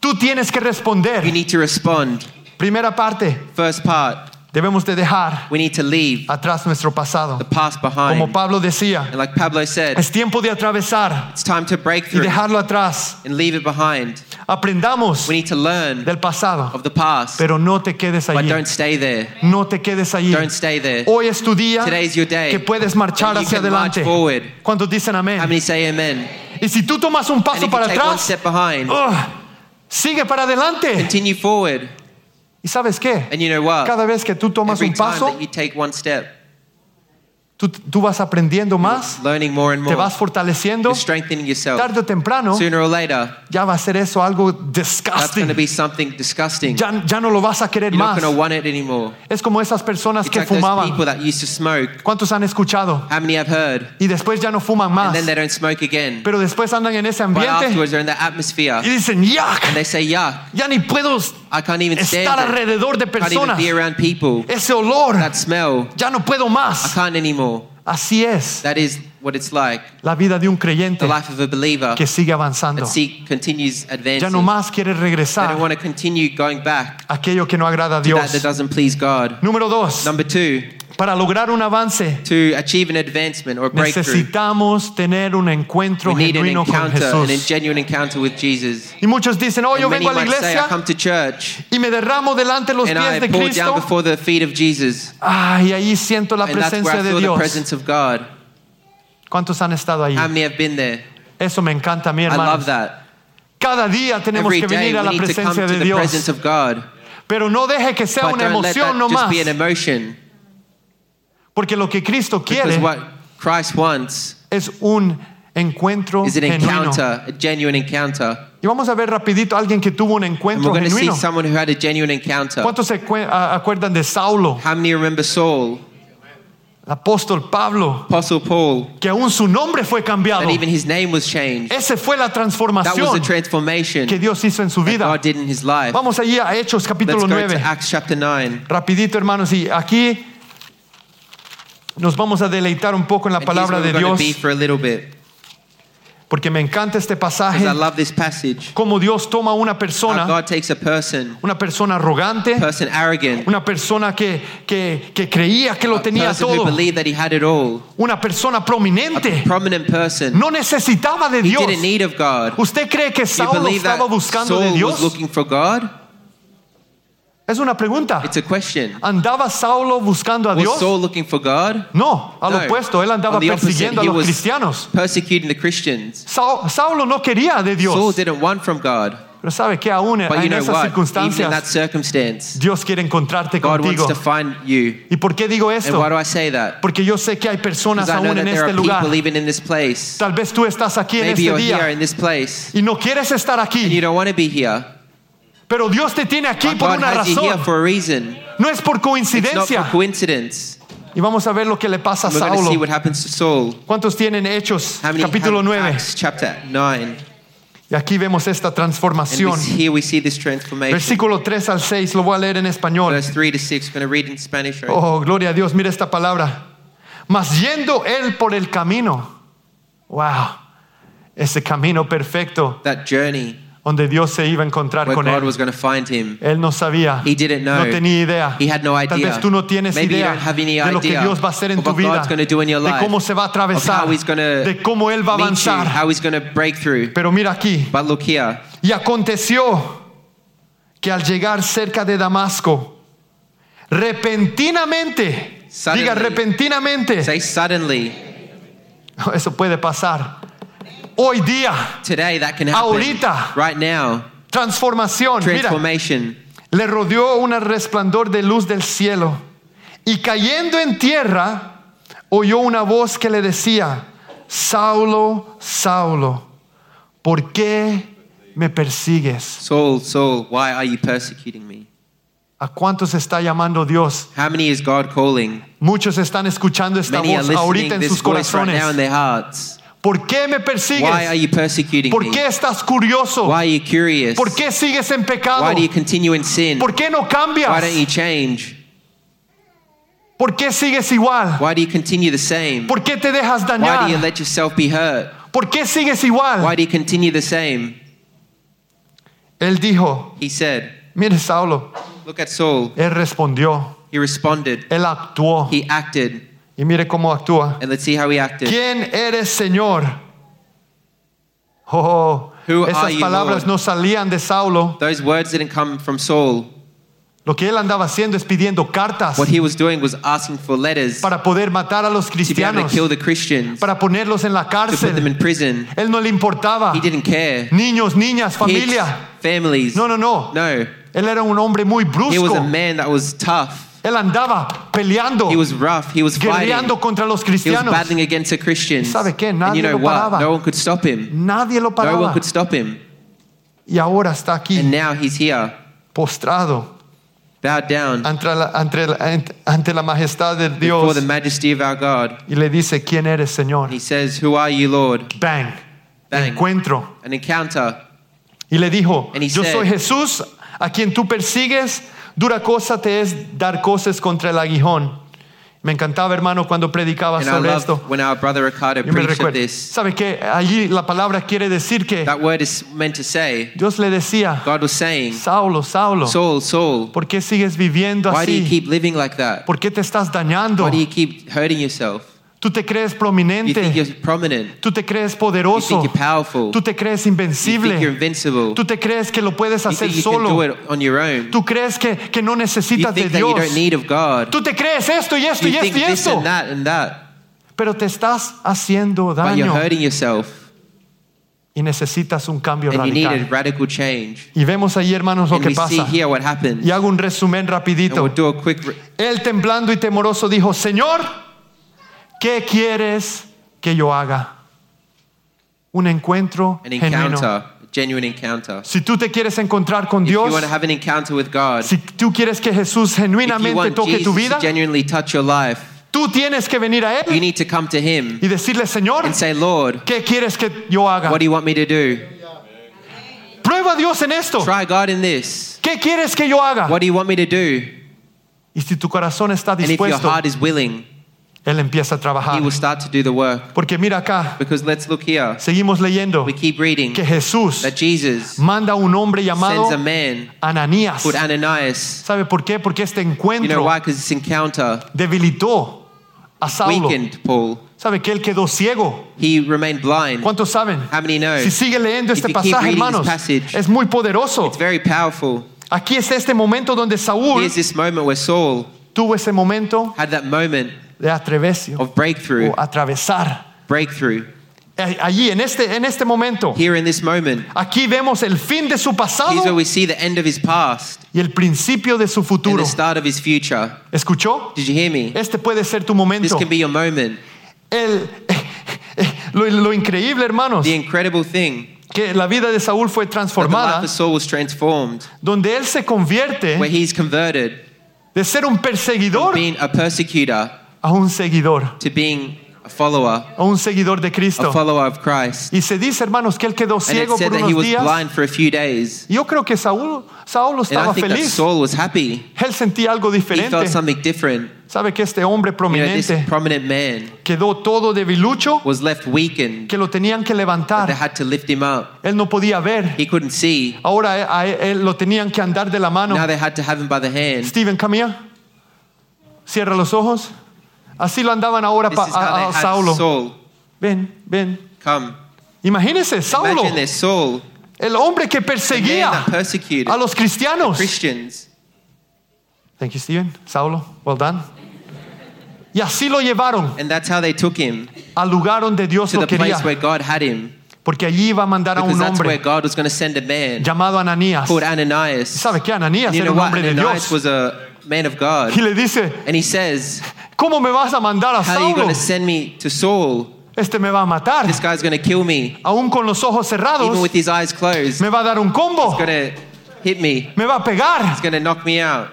Tú tienes que responder. need to respond. Primera parte, First part, debemos de dejar we need to leave atrás nuestro pasado. the past Como behind. Pablo decía, And like Pablo said, es tiempo de atravesar it's time to break y through dejarlo atrás. and leave it behind. Aprendamos We need to learn del pasado, of the past, pero no te quedes but allí. don't stay there. No te quedes allí. Don't stay there. Hoy es tu día Today is your day. que puedes marchar hacia adelante. forward. ¿Cuántos dicen How amén? many say amen? Y si tú tomas un paso para atrás, behind, ugh, sigue para adelante. continue forward. ¿Y sabes qué? And you know what? Cada vez que tú tomas Every un time paso, that you take one step, tú, tú vas aprendiendo más, learning more and te more, vas fortaleciendo. Tarde o temprano, Sooner or later, ya va a ser eso algo disgusting. be something disgusting. Ya, ya no lo vas a querer You're más. want it anymore. Es como esas personas It's que like fumaban. people that used to smoke. ¿Cuántos han escuchado? How many have heard? Y después ya no fuman más. And then they don't smoke again. Pero después andan en ese But ambiente afterwards, they're in atmosphere. y dicen, yuck, And they say, yuck, ya ni puedo I can't even stand estar alrededor de can't even personas. be around people. Ese olor, That smell, ya no puedo I can't anymore. Así es That is what it's like. la vida de un The life of a believer que sigue avanzando. that seek, continues Ya advancing. no más quiere They don't want to continue going back aquello que no agrada a to that that doesn't please God. Número dos, Number two, para lograr un avance to achieve an advancement or breakthrough, necesitamos tener un encuentro we need an genuino con encounter, an Jesús. genuine encounter with Jesus. Y muchos dicen, oh, yo And many vengo a la might say, I iglesia come to church y me derramo delante de los and pies I de pour down Cristo. before the feet of Jesus. Ay, ahí siento la And that's where presencia I de feel the Dios. presence of God. ¿Cuántos han estado ahí? How many have been there? Eso me encanta a mí, I hermanos. love that. Cada día tenemos Every que day venir a we la need to come presencia to de the presence Dios. of God. Pero no deje que sea But una don't let emoción that just nomás. be an emotion. Porque lo que Cristo quiere what Christ wants es un encuentro is an genuino. encounter, a genuine encounter. Y vamos a ver rapidito a alguien que tuvo un encuentro we're going to see genuino. someone who had a genuine encounter. ¿Cuántos se acuerdan de Saulo, How many remember Saul, el apóstol Pablo, Apostle Paul, que aún su nombre fue cambiado? that even his name was changed? Esa fue la That was transformación the transformation que Dios hizo en su that vida. God did in his life. Vamos allí a Hechos Let's capítulo go 9. to Acts chapter 9. Rapidito, hermanos, y aquí nos vamos a deleitar un poco en la palabra de Dios, porque me encanta este pasaje, I love this passage. cómo Dios toma una persona, God takes a person, una persona arrogante, person arrogant, una persona que, que, que creía que lo tenía todo, believed that he had it all, una persona prominente, prominent person. no necesitaba de He Dios. didn't need of God. ¿Usted cree que Saulo estaba buscando Saul de was Dios? looking for God? Es una pregunta. It's a question. ¿Andaba Saulo buscando a Was Dios? Saul looking for God? No, al No. opuesto, él andaba On the opposite, persiguiendo a he los was cristianos. persecuting the Christians. Sau- Saulo no quería de Saul Dios, didn't want from God. pero sabe que aún But you en know esas what? Even in that circunstancias circumstance, Dios quiere encontrarte God contigo. wants to find you. ¿Y por qué digo And esto? why do I say that? Porque yo sé que hay personas Because I know aún that en there este are lugar. people even in this place. Tal vez tú estás aquí en Maybe este you're here día in this place y no quieres estar and you aquí, don't want to be here. Pero Dios te tiene aquí por una razón. No es por coincidencia. Y vamos a ver lo que le pasa a Saulo. what happens to Saul. ¿Cuántos tienen Hechos capítulo have 9? Acts chapter 9? Y aquí vemos esta transformación. we, here we see this transformation. Versículo 3 al 6, lo voy a leer en español. Verse 3 to 6. We're going to read in Spanish. Right? Oh, gloria a Dios, mira esta palabra. Mas yendo él por el camino. Wow. Ese camino perfecto That journey donde Dios se iba a encontrar where con God él. was going to find him. Él no sabía. He didn't know. No tenía idea. He had no Tal idea. vez tú no tienes Maybe you idea de lo que Dios va a hacer en tu vida. Your De life, cómo se va a atravesar. De cómo él va a you, avanzar. how he's going to break through. Pero mira aquí. But look here. Y aconteció que al llegar cerca de Damasco, repentinamente Suddenly. Diga repentinamente. Say suddenly. Eso puede pasar. Hoy día, Today that can happen. Ahorita. Right now. transformación. Mira, Transformation. le rodeó un resplandor de luz del cielo. Y cayendo en tierra, oyó una voz que le decía, Saulo, Saulo, ¿por qué me persigues? Saul, Saul, why are you persecuting me? ¿A cuántos está llamando Dios? How many is God calling? Muchos están escuchando esta Many voz ahorita en sus voice right corazones. now in their hearts. ¿Por qué me Why are you persecuting ¿Por me? qué estás curioso? Why are you curious? ¿Por qué sigues en pecado? Why do you continue in sin? ¿Por qué no Why don't you change? ¿Por qué sigues igual? Why do you continue the same? ¿Por qué te dejas Why do you let yourself be hurt? ¿Por qué sigues Why do you continue the same? Él dijo, He said, mire Saulo, Look at Saul. él respondió, He responded. él actuó. He acted. Y mire cómo actúa. And let's see how he acted. ¿Quién eres, Señor? Oh, Who are esas you, palabras Lord? no salían de Saulo. Those words didn't come from Saul. Lo que él andaba haciendo es pidiendo cartas What he was doing was asking for letters para poder matar a los to be able to cristianos, kill the Christians, para ponerlos en la to put them cárcel. in prison. Él no le importaba. He didn't care. Niños, niñas, Kids, familia. families. No, no, no. No. Él era un hombre muy He was a brusco. man that was tough. Él andaba peleando, He was rough. He was fighting. guerreando contra los He was cristianos. battling against the Christians. ¿Sabe qué? And Nadie you know lo what? paraba. No one could stop him. Nadie lo No one paraba. could stop him. Y ahora está And aquí, now he's here, postrado bowed down ante la, ante la- ante la majestad de before Dios. the majesty of our God. Y le dice, ¿quién eres, Señor? He says, Who are you, Lord? Bang. Bang. Encuentro. An encounter. Y le dijo, And he yo said- soy Jesús a quien tú persigues. Dura cosa te es dar cosas contra el aguijón. Me encantaba, hermano, cuando predicaba And sobre esto. when our brother Ricardo Yo me recuerdo. ¿Sabe qué? Allí la palabra quiere decir que That word is meant to say, Dios le decía, God was saying, Saulo, Saulo, Saul, Saul, ¿por qué sigues viviendo why do you así? keep living like that? ¿Por qué te estás dañando? Why do you keep hurting yourself? Tú te crees You think prominente, you're prominent. tú te crees You poderoso, think you're powerful. tú te crees You think you're invencible, invincible. tú te crees que lo puedes You hacer think you can do solo, it on your own. tú crees que, que no You necesitas de think that you Dios, don't need of God. tú te crees esto y esto You y think esto y this esto, and that and that. pero te estás haciendo But you're daño hurting yourself. y necesitas un cambio And radical. Y vemos ahí, hermanos, lo And que pasa. Y hago un resumen rapidito. Él temblando y temoroso dijo, Señor, ¿qué quieres que yo haga? Un encuentro an genuino. encounter, a genuine encounter. Si tú te quieres encontrar con If you Dios, want to have an encounter with God, si tú quieres que Jesús if you genuinamente want toque tu Jesus vida, to genuinely touch your life, tú tienes que venir a you Él need to come to Him y decirle, Señor, and say, Lord, ¿qué quieres que yo haga? what do you want me to do? Prueba a Dios en esto. Try God in this. ¿Qué quieres que yo haga? What do you want me to do? Y si tu corazón está And if your dispuesto, heart is willing, Él empieza a He trabajar. will start to do the work. Porque mira acá, Because let's look here. seguimos leyendo We keep reading que Jesús that Jesus manda a un hombre llamado sends a man Ananías. called Ananias. ¿Sabe por qué? Porque este You know encuentro why? This encounter debilitó a Saulo. weakened Paul. ¿Sabe que él quedó ciego? He remained blind. ¿Cuántos saben? How many know? Si sigue leyendo If este pasaje, hermanos, passage, es muy poderoso. It's very powerful. Aquí es este momento donde Saúl Here's this moment where Saul tuvo ese momento had that moment de atrevecio of breakthrough. o atravesar. Breakthrough. Eh, Allí, en este, en este momento, Here in this moment, aquí vemos el fin de su here's where pasado we see the end of his past y el principio de su and futuro. the start of his future. ¿Escuchó? Did you hear me? Este puede ser tu This momento. can be your moment. El- lo, lo increíble, hermanos, The incredible thing que la vida de Saúl fue that the life transformada, of Saul was transformed, donde él se convierte where he's converted de ser un perseguidor being a a un seguidor, to being a follower, a un seguidor de a Cristo. follower of Christ. Y se dice, hermanos, que él quedó ciego por unos días. blind for a few days. Yo creo que Saúl, estaba feliz. Saul was happy. Él sentía algo He felt diferente. something different. Sabe que este hombre You know, this prominente prominent man quedó todo debilucho, was left weakened. que lo tenían que They levantar. had to lift him up. Él no podía ver. He couldn't see. Ahora a él, él lo tenían que andar de la mano. Now they had to have him by the hand. Steven, come here. Cierra los ojos. Así lo andaban ahora pa- a, Saulo. Saul Ven, ven. come. Imagínense, Saulo, Saul, el hombre que perseguía a los cristianos. Christians. Thank you, Steven. Saulo, well done. Y así lo llevaron And that's how they took him al lugar donde Dios to lo the place where God had him. Porque allí iba a mandar a un hombre God was going to send a man llamado Ananías. called Ananias. ¿Sabe qué? Ananías era un hombre de Dios. Man of God. Y le dice, And he says, ¿cómo me vas a mandar a How are you going to send me to Saul? Este me va a matar. This guy's going to kill me. Aún con los ojos cerrados, Even with his eyes closed, me va a dar un combo. he's going to hit me. Me va a pegar. He's going to knock me out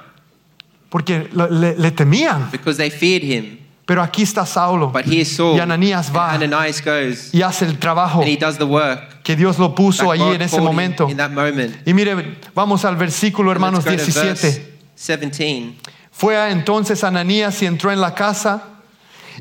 Porque le, le temían. because they feared him. Pero aquí está Saulo. But here's Saul. Y Ananías va And Ananias goes y hace el trabajo and he does the work. que Dios lo puso that allí en ese momento. In that moment. Y mire, vamos al versículo, hermanos, Let's go to verse 17. 17. Fue entonces Ananías y entró en la casa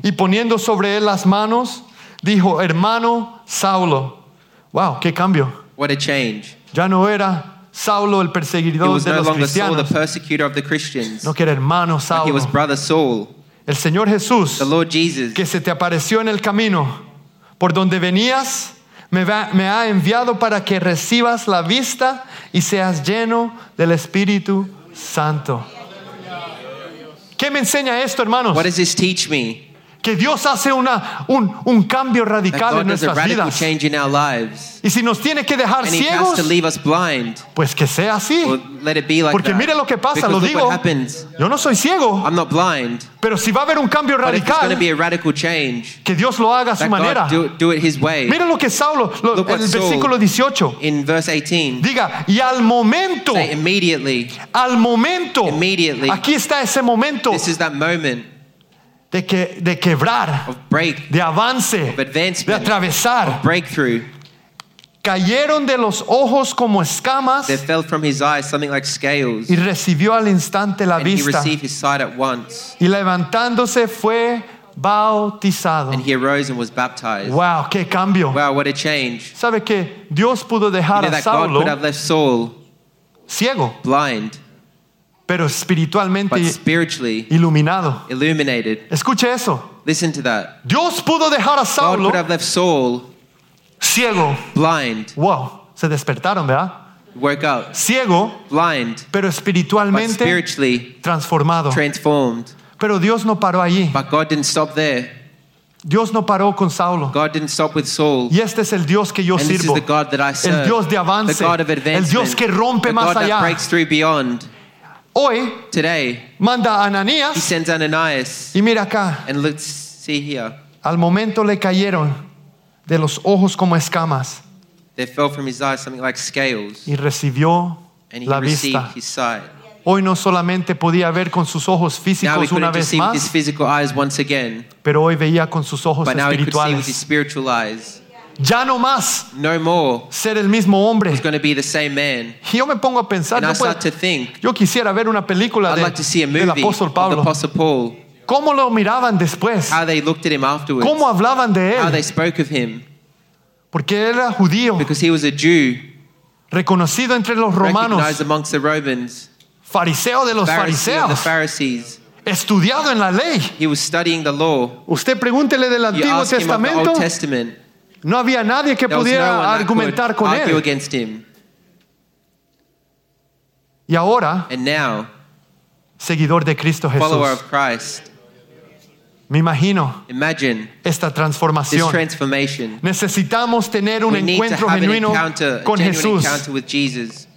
y poniendo sobre él las manos, dijo, hermano Saulo. Wow, qué cambio. What a change. Ya no era Saulo el He perseguidor was de no los longer Saul, the cristianos, persecutor of the Christians. no que era hermano But he Saulo. was brother Saul. El Señor Jesús, The Lord Jesus, que se te apareció en el camino por donde venías, me, va- me ha enviado para que recibas la vista y seas lleno del Espíritu Santo. ¿Qué me enseña esto, hermanos? what does this teach me? Que Dios hace una, un, un cambio radical en nuestras vidas. change in our lives. Y si nos tiene que dejar ciegos, blind. pues que sea así. Like Porque that. mire lo que pasa, Because lo digo. Yo no soy ciego, I'm not blind. pero si va a haber un cambio radical, change, que Dios lo haga a su manera. Do, do. Mira lo que Saulo, lo- what el versículo 18. In verse 18, Diga, y al momento, say immediately, al momento, Immediately. aquí está ese momento this is that moment de, que, de quebrar, of break, de avance, de atravesar. breakthrough. Cayeron de los ojos como escamas There fell from his eyes something like scales, y recibió al instante la and he vista. received his sight at once. Y levantándose fue bautizado. And he arose and was baptized. Wow, qué cambio. Wow, what a change. ¿Sabe que Dios pudo You dejar know a Saulo ciego, blind, pero espiritualmente but spiritually iluminado? illuminated. Escuche eso. Listen to that. Dios pudo dejar a God Saulo could have left Saul ciego. blind, Wow, se despertaron, ¿verdad? woke up, Ciego, blind, pero but espiritualmente spiritually transformado. transformed. Pero Dios no paró allí. But God didn't stop there. Dios no paró con Saulo. God didn't stop with Saul. Y este es el Dios que yo And this is sirvo. the God that I serve. El Dios de avance. The God of El. Dios que rompe the más God allá. that breaks through beyond. Hoy Today, manda a he Ananías sends Ananias. y mira acá, And let's see here. al momento le cayeron de los ojos como escamas There fell from his eyes something like scales. y recibió And he la received vista. his sight. Hoy no solamente podía ver con sus ojos Now he físicos una couldn't vez just see with his más, physical eyes once again, pero hoy veía con sus ojos but now he could see with his espirituales. spiritual eyes. Ya no más No more ser el mismo hombre. going to be the same man. Y yo me pongo a pensar, And I yo, puedo- to think, yo quisiera ver una película I'd de, like to see a del apóstol of the Pablo. Apostle Paul, ¿Cómo lo miraban después? how they looked at him afterwards, ¿Cómo hablaban de how they él? spoke of him, Porque él era judío, because he was a Jew, reconocido entre los romanos, recognized amongst the Romans, fariseo de los Pharisee of the fariseos, Pharisees. estudiado en la ley. He was studying the law. Usted pregúntele del Antiguo the Testamento. No había nadie que There was no pudiera one that argumentar could con argue él. against him. Y ahora, And now, seguidor de Cristo follower Jesús. of Christ, Me imagino imagine esta this transformación. transformation. Necesitamos tener un We need to encuentro have an genuino encounter, a con genuine Jesús. encounter with Jesus.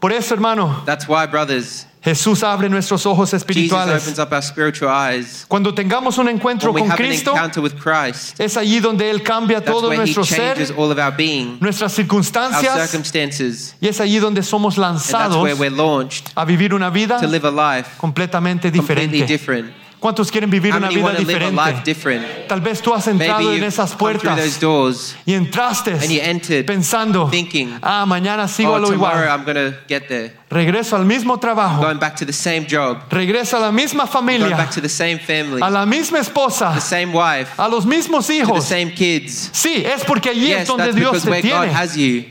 Por eso, hermano, That's why, brothers, Jesús abre nuestros ojos Jesus espirituales. opens up our spiritual eyes. Cuando tengamos un encuentro When we con have an Cristo, encounter with Christ, es allí donde Él cambia that's todo where He nuestro changes ser, all of our being, nuestras our circunstancias, circumstances, y es allí donde somos and that's lanzados where we're launched a vivir una vida to live a life completamente completely diferente. ¿Cuántos quieren vivir How una many vida want to live a life diferente? different? Tal vez tú has entrado Maybe en esas come through those puertas doors y entraste and you entered pensando, thinking, ah, mañana sigo a oh, lo tomorrow igual. I'm going to get there. Regreso al mismo trabajo, Going back to the same job, regreso a la misma going familia, back to the same family, a la misma esposa, the same wife, a los mismos to the hijos. same kids. Sí, es porque allí es Yes, donde that's Dios because te where God tiene. has you.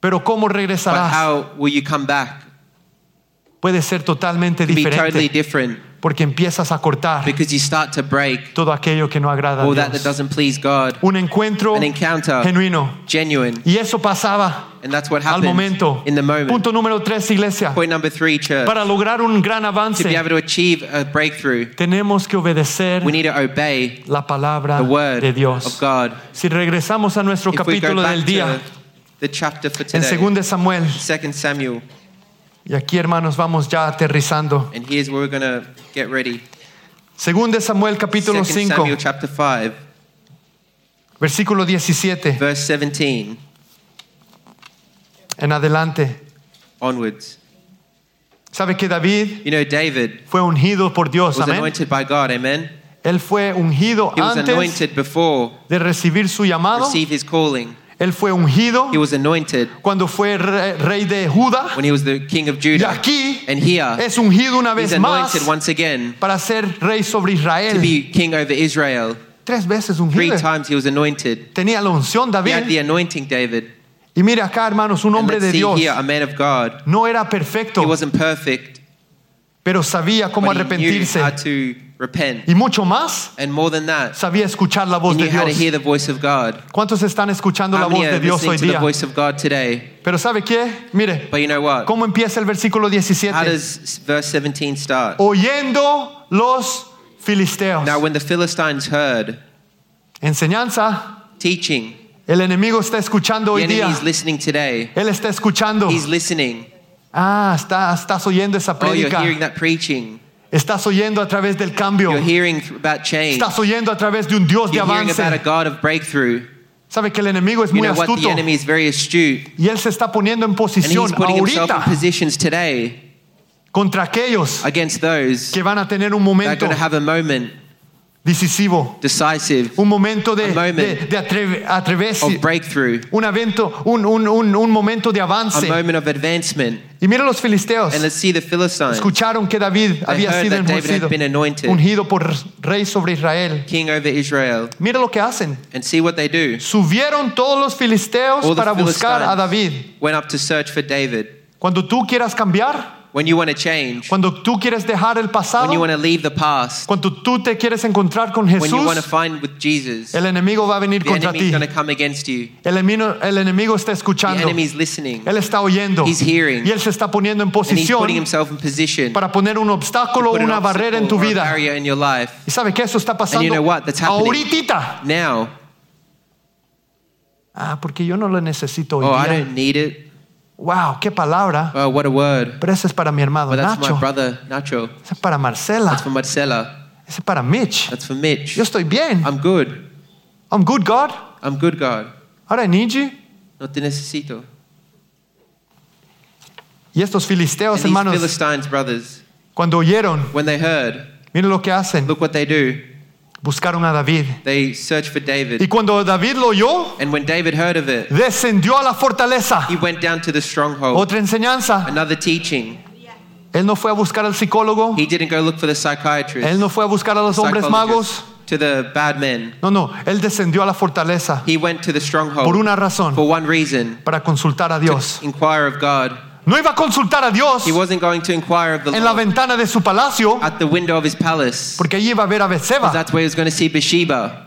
Pero cómo But regresarás how will you come back? puede ser totalmente Be totally diferente different porque empiezas a cortar because you start to break todo aquello que no agrada a all that that Dios. doesn't please God. Un encuentro An encounter, genuino. genuine. Y eso pasaba And that's what al happened momento. in the moment. Punto número tres, iglesia. Point number three, church. Para lograr un gran avance, to be able to achieve a breakthrough, tenemos que obedecer we need to obey la palabra the word de Dios. of God. Si regresamos a nuestro If we go capítulo back del día, to the chapter for en today, 2 Samuel, 2 Samuel, y aquí hermanos vamos ya aterrizando. and here's where we're going to get ready. 2 Samuel 2 capítulo 5, Samuel chapter 5, versículo 17 verse 17 en adelante. onwards. ¿Sabe que David You know, David fue ungido por Dios? was Amén. anointed by God, amen? Él fue ungido He was antes anointed before de recibir su llamado. receive his calling. Él fue ungido He was anointed cuando fue re- rey de Judá. when he was the king of Y Judah. aquí And here, es ungido una vez más anointed once again para ser rey sobre to Israel. be king over Israel. Tres veces Three ungido. times he was anointed. Tenía la unción He had the David. anointing, David. Y mire acá, hermanos, un hombre de Dios. here, a man of God. No era perfecto, He wasn't perfect, pero sabía cómo but he knew arrepentirse. how to repent. Y mucho más, And more than that, sabía escuchar la voz he de knew how to Dios. hear the voice of God. ¿Cuántos están escuchando la How voz many de Dios hoy listening to the día? voice of God today? Pero ¿sabe qué? Mire, But you know what? ¿cómo empieza el versículo How 17? does verse 17 start? Oyendo los filisteos. Now, when the Philistines heard Enseñanza. teaching, El enemigo está escuchando the hoy enemy día. is listening today. Él está escuchando. He's listening. Ah, está, estás oyendo esa Oh, you're hearing that preaching. Estás oyendo a través del cambio. You're hearing about change. Estás oyendo a través de un Dios de You're hearing about a. God of breakthrough. Sabe que el enemigo es You muy know what? The enemy is very astute. y él se está poniendo en posición And he's putting himself in positions today contra aquellos against those que van a tener un momento. that are going to have a moment decisivo, decisive un momento de, A moment de, de atreve- atreverse, un evento, un, un, un, un momento de a avance. moment of advancement. Y mira los filisteos. And let's see the Philistines, Escucharon que David había heard sido ungido, ungido por rey sobre Israel. king over Israel, Mira lo que hacen. and see what they do. Subieron todos los filisteos All para buscar a David. went up to search for David. Cuando tú quieras cambiar, When you want to change, cuando tú quieres dejar el pasado, when you want to leave the past, cuando tú te quieres encontrar con Jesús, when you want to find with Jesus, el enemigo va a venir the contra enemy is ti. going to come against you. El enemigo, el enemigo está The escuchando. enemy is listening, Él está oyendo. He's hearing. Y él se está poniendo en and he's putting himself in position para poner un obstáculo o una barrera en tu obstacle or a vida. barrier in your life. ¿Y sabe que eso está pasando you know what? That's happening. ahorita? Now, Ah, porque yo no lo necesito hoy oh, I don't need it. Wow, qué palabra. Oh, what a word. Pero ese es para mi hermano But that's Nacho. my brother Nacho. Ese es para Marcela. That's for Marcela. Ese es para Mitch. That's for Mitch. Yo estoy bien. I'm good. I'm good, God. I'm good, God. I don't need you. No te necesito. Y estos filisteos, And these hermanos, Philistines, brothers, cuando oyeron, when they heard, miren lo que hacen. look what they do. Buscaron a David. They search for Y David. cuando David lo oyó, And when David heard of it, descendió a la fortaleza. he went down to the stronghold. Otra enseñanza. Another teaching. Él no fue a buscar al psicólogo. He didn't go look for the psychiatrist, Él no fue a buscar a los hombres magos. to the bad men. No, no. Él descendió a la fortaleza He went to the stronghold por una razón. for one reason Para consultar a Dios. inquire of God. No iba a consultar a Dios He wasn't going to inquire of the en la Lord ventana de su palacio. at the window of his palace, Porque allí iba a ver a because Betseba. that's where he was going to see Bathsheba.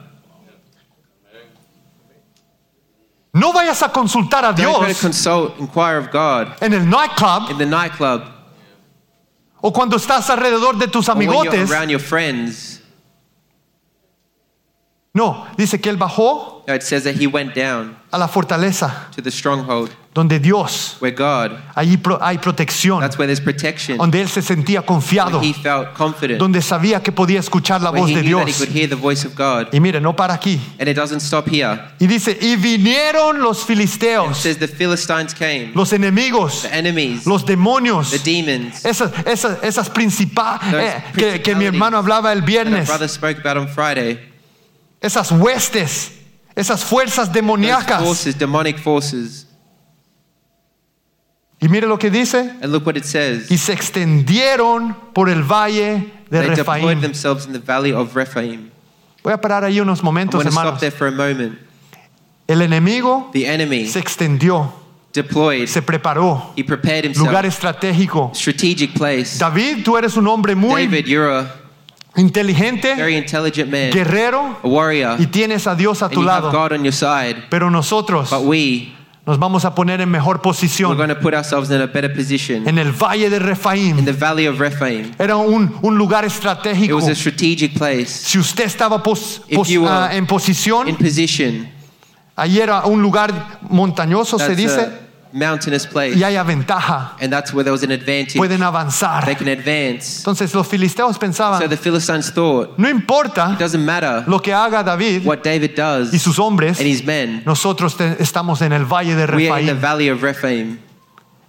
No vayas a consultar a Don't to Dios consult, inquire of God en el nightclub in the nightclub o cuando estás alrededor de tus or when you're amigotes. around your friends. No, dice que él bajó No, it says that he went down a la fortaleza to the stronghold donde Dios, where God, allí pro- hay protección, that's where there's protection, donde él se sentía confiado, where he felt confident, donde sabía que podía escuchar la where voz he de knew that he Dios. could hear the voice of God. Y mire, no para aquí. And it doesn't stop here. Y dice, y vinieron los It filisteos, says the Philistines came, los enemigos, the enemies, los demonios, the demons, esas, esas, esas principales Those que, que mi hermano hablaba el that our viernes, brother spoke about on Friday. Esas huestes, esas fuerzas demoníacas. forces, demonic forces. Y mire lo que dice, And look what it says. y se extendieron por el valle de They deployed Refaim. themselves in the valley of Rephaim. Voy a parar ahí unos momentos, to stop hermanos. there for a moment. El enemigo The enemy se extendió, deployed. se preparó, He prepared himself. lugar estratégico. Strategic place. David, tú eres un hombre muy David, you're a inteligente, very intelligent man, guerrero, a warrior, y tienes a Dios a and tu have lado. God on your side. Pero nosotros But we, Nos vamos a poner en mejor We're posición going to put ourselves in a better position. en el valle de In Refaim. the valley of Rephaim. Era un, un lugar It estratégico. was a strategic place. Si usted estaba pos- If pos- you were ah, en posición, position. ahí era un lugar montañoso, se That's dice, a mountainous place. y hay ventaja. And that's where there was an advantage. Pueden avanzar. They can advance. Entonces los filisteos So the Philistines thought, no importa it doesn't matter lo que haga David what David does y sus hombres, and his men. nosotros estamos en el valle de We are in the valley of Rephaim,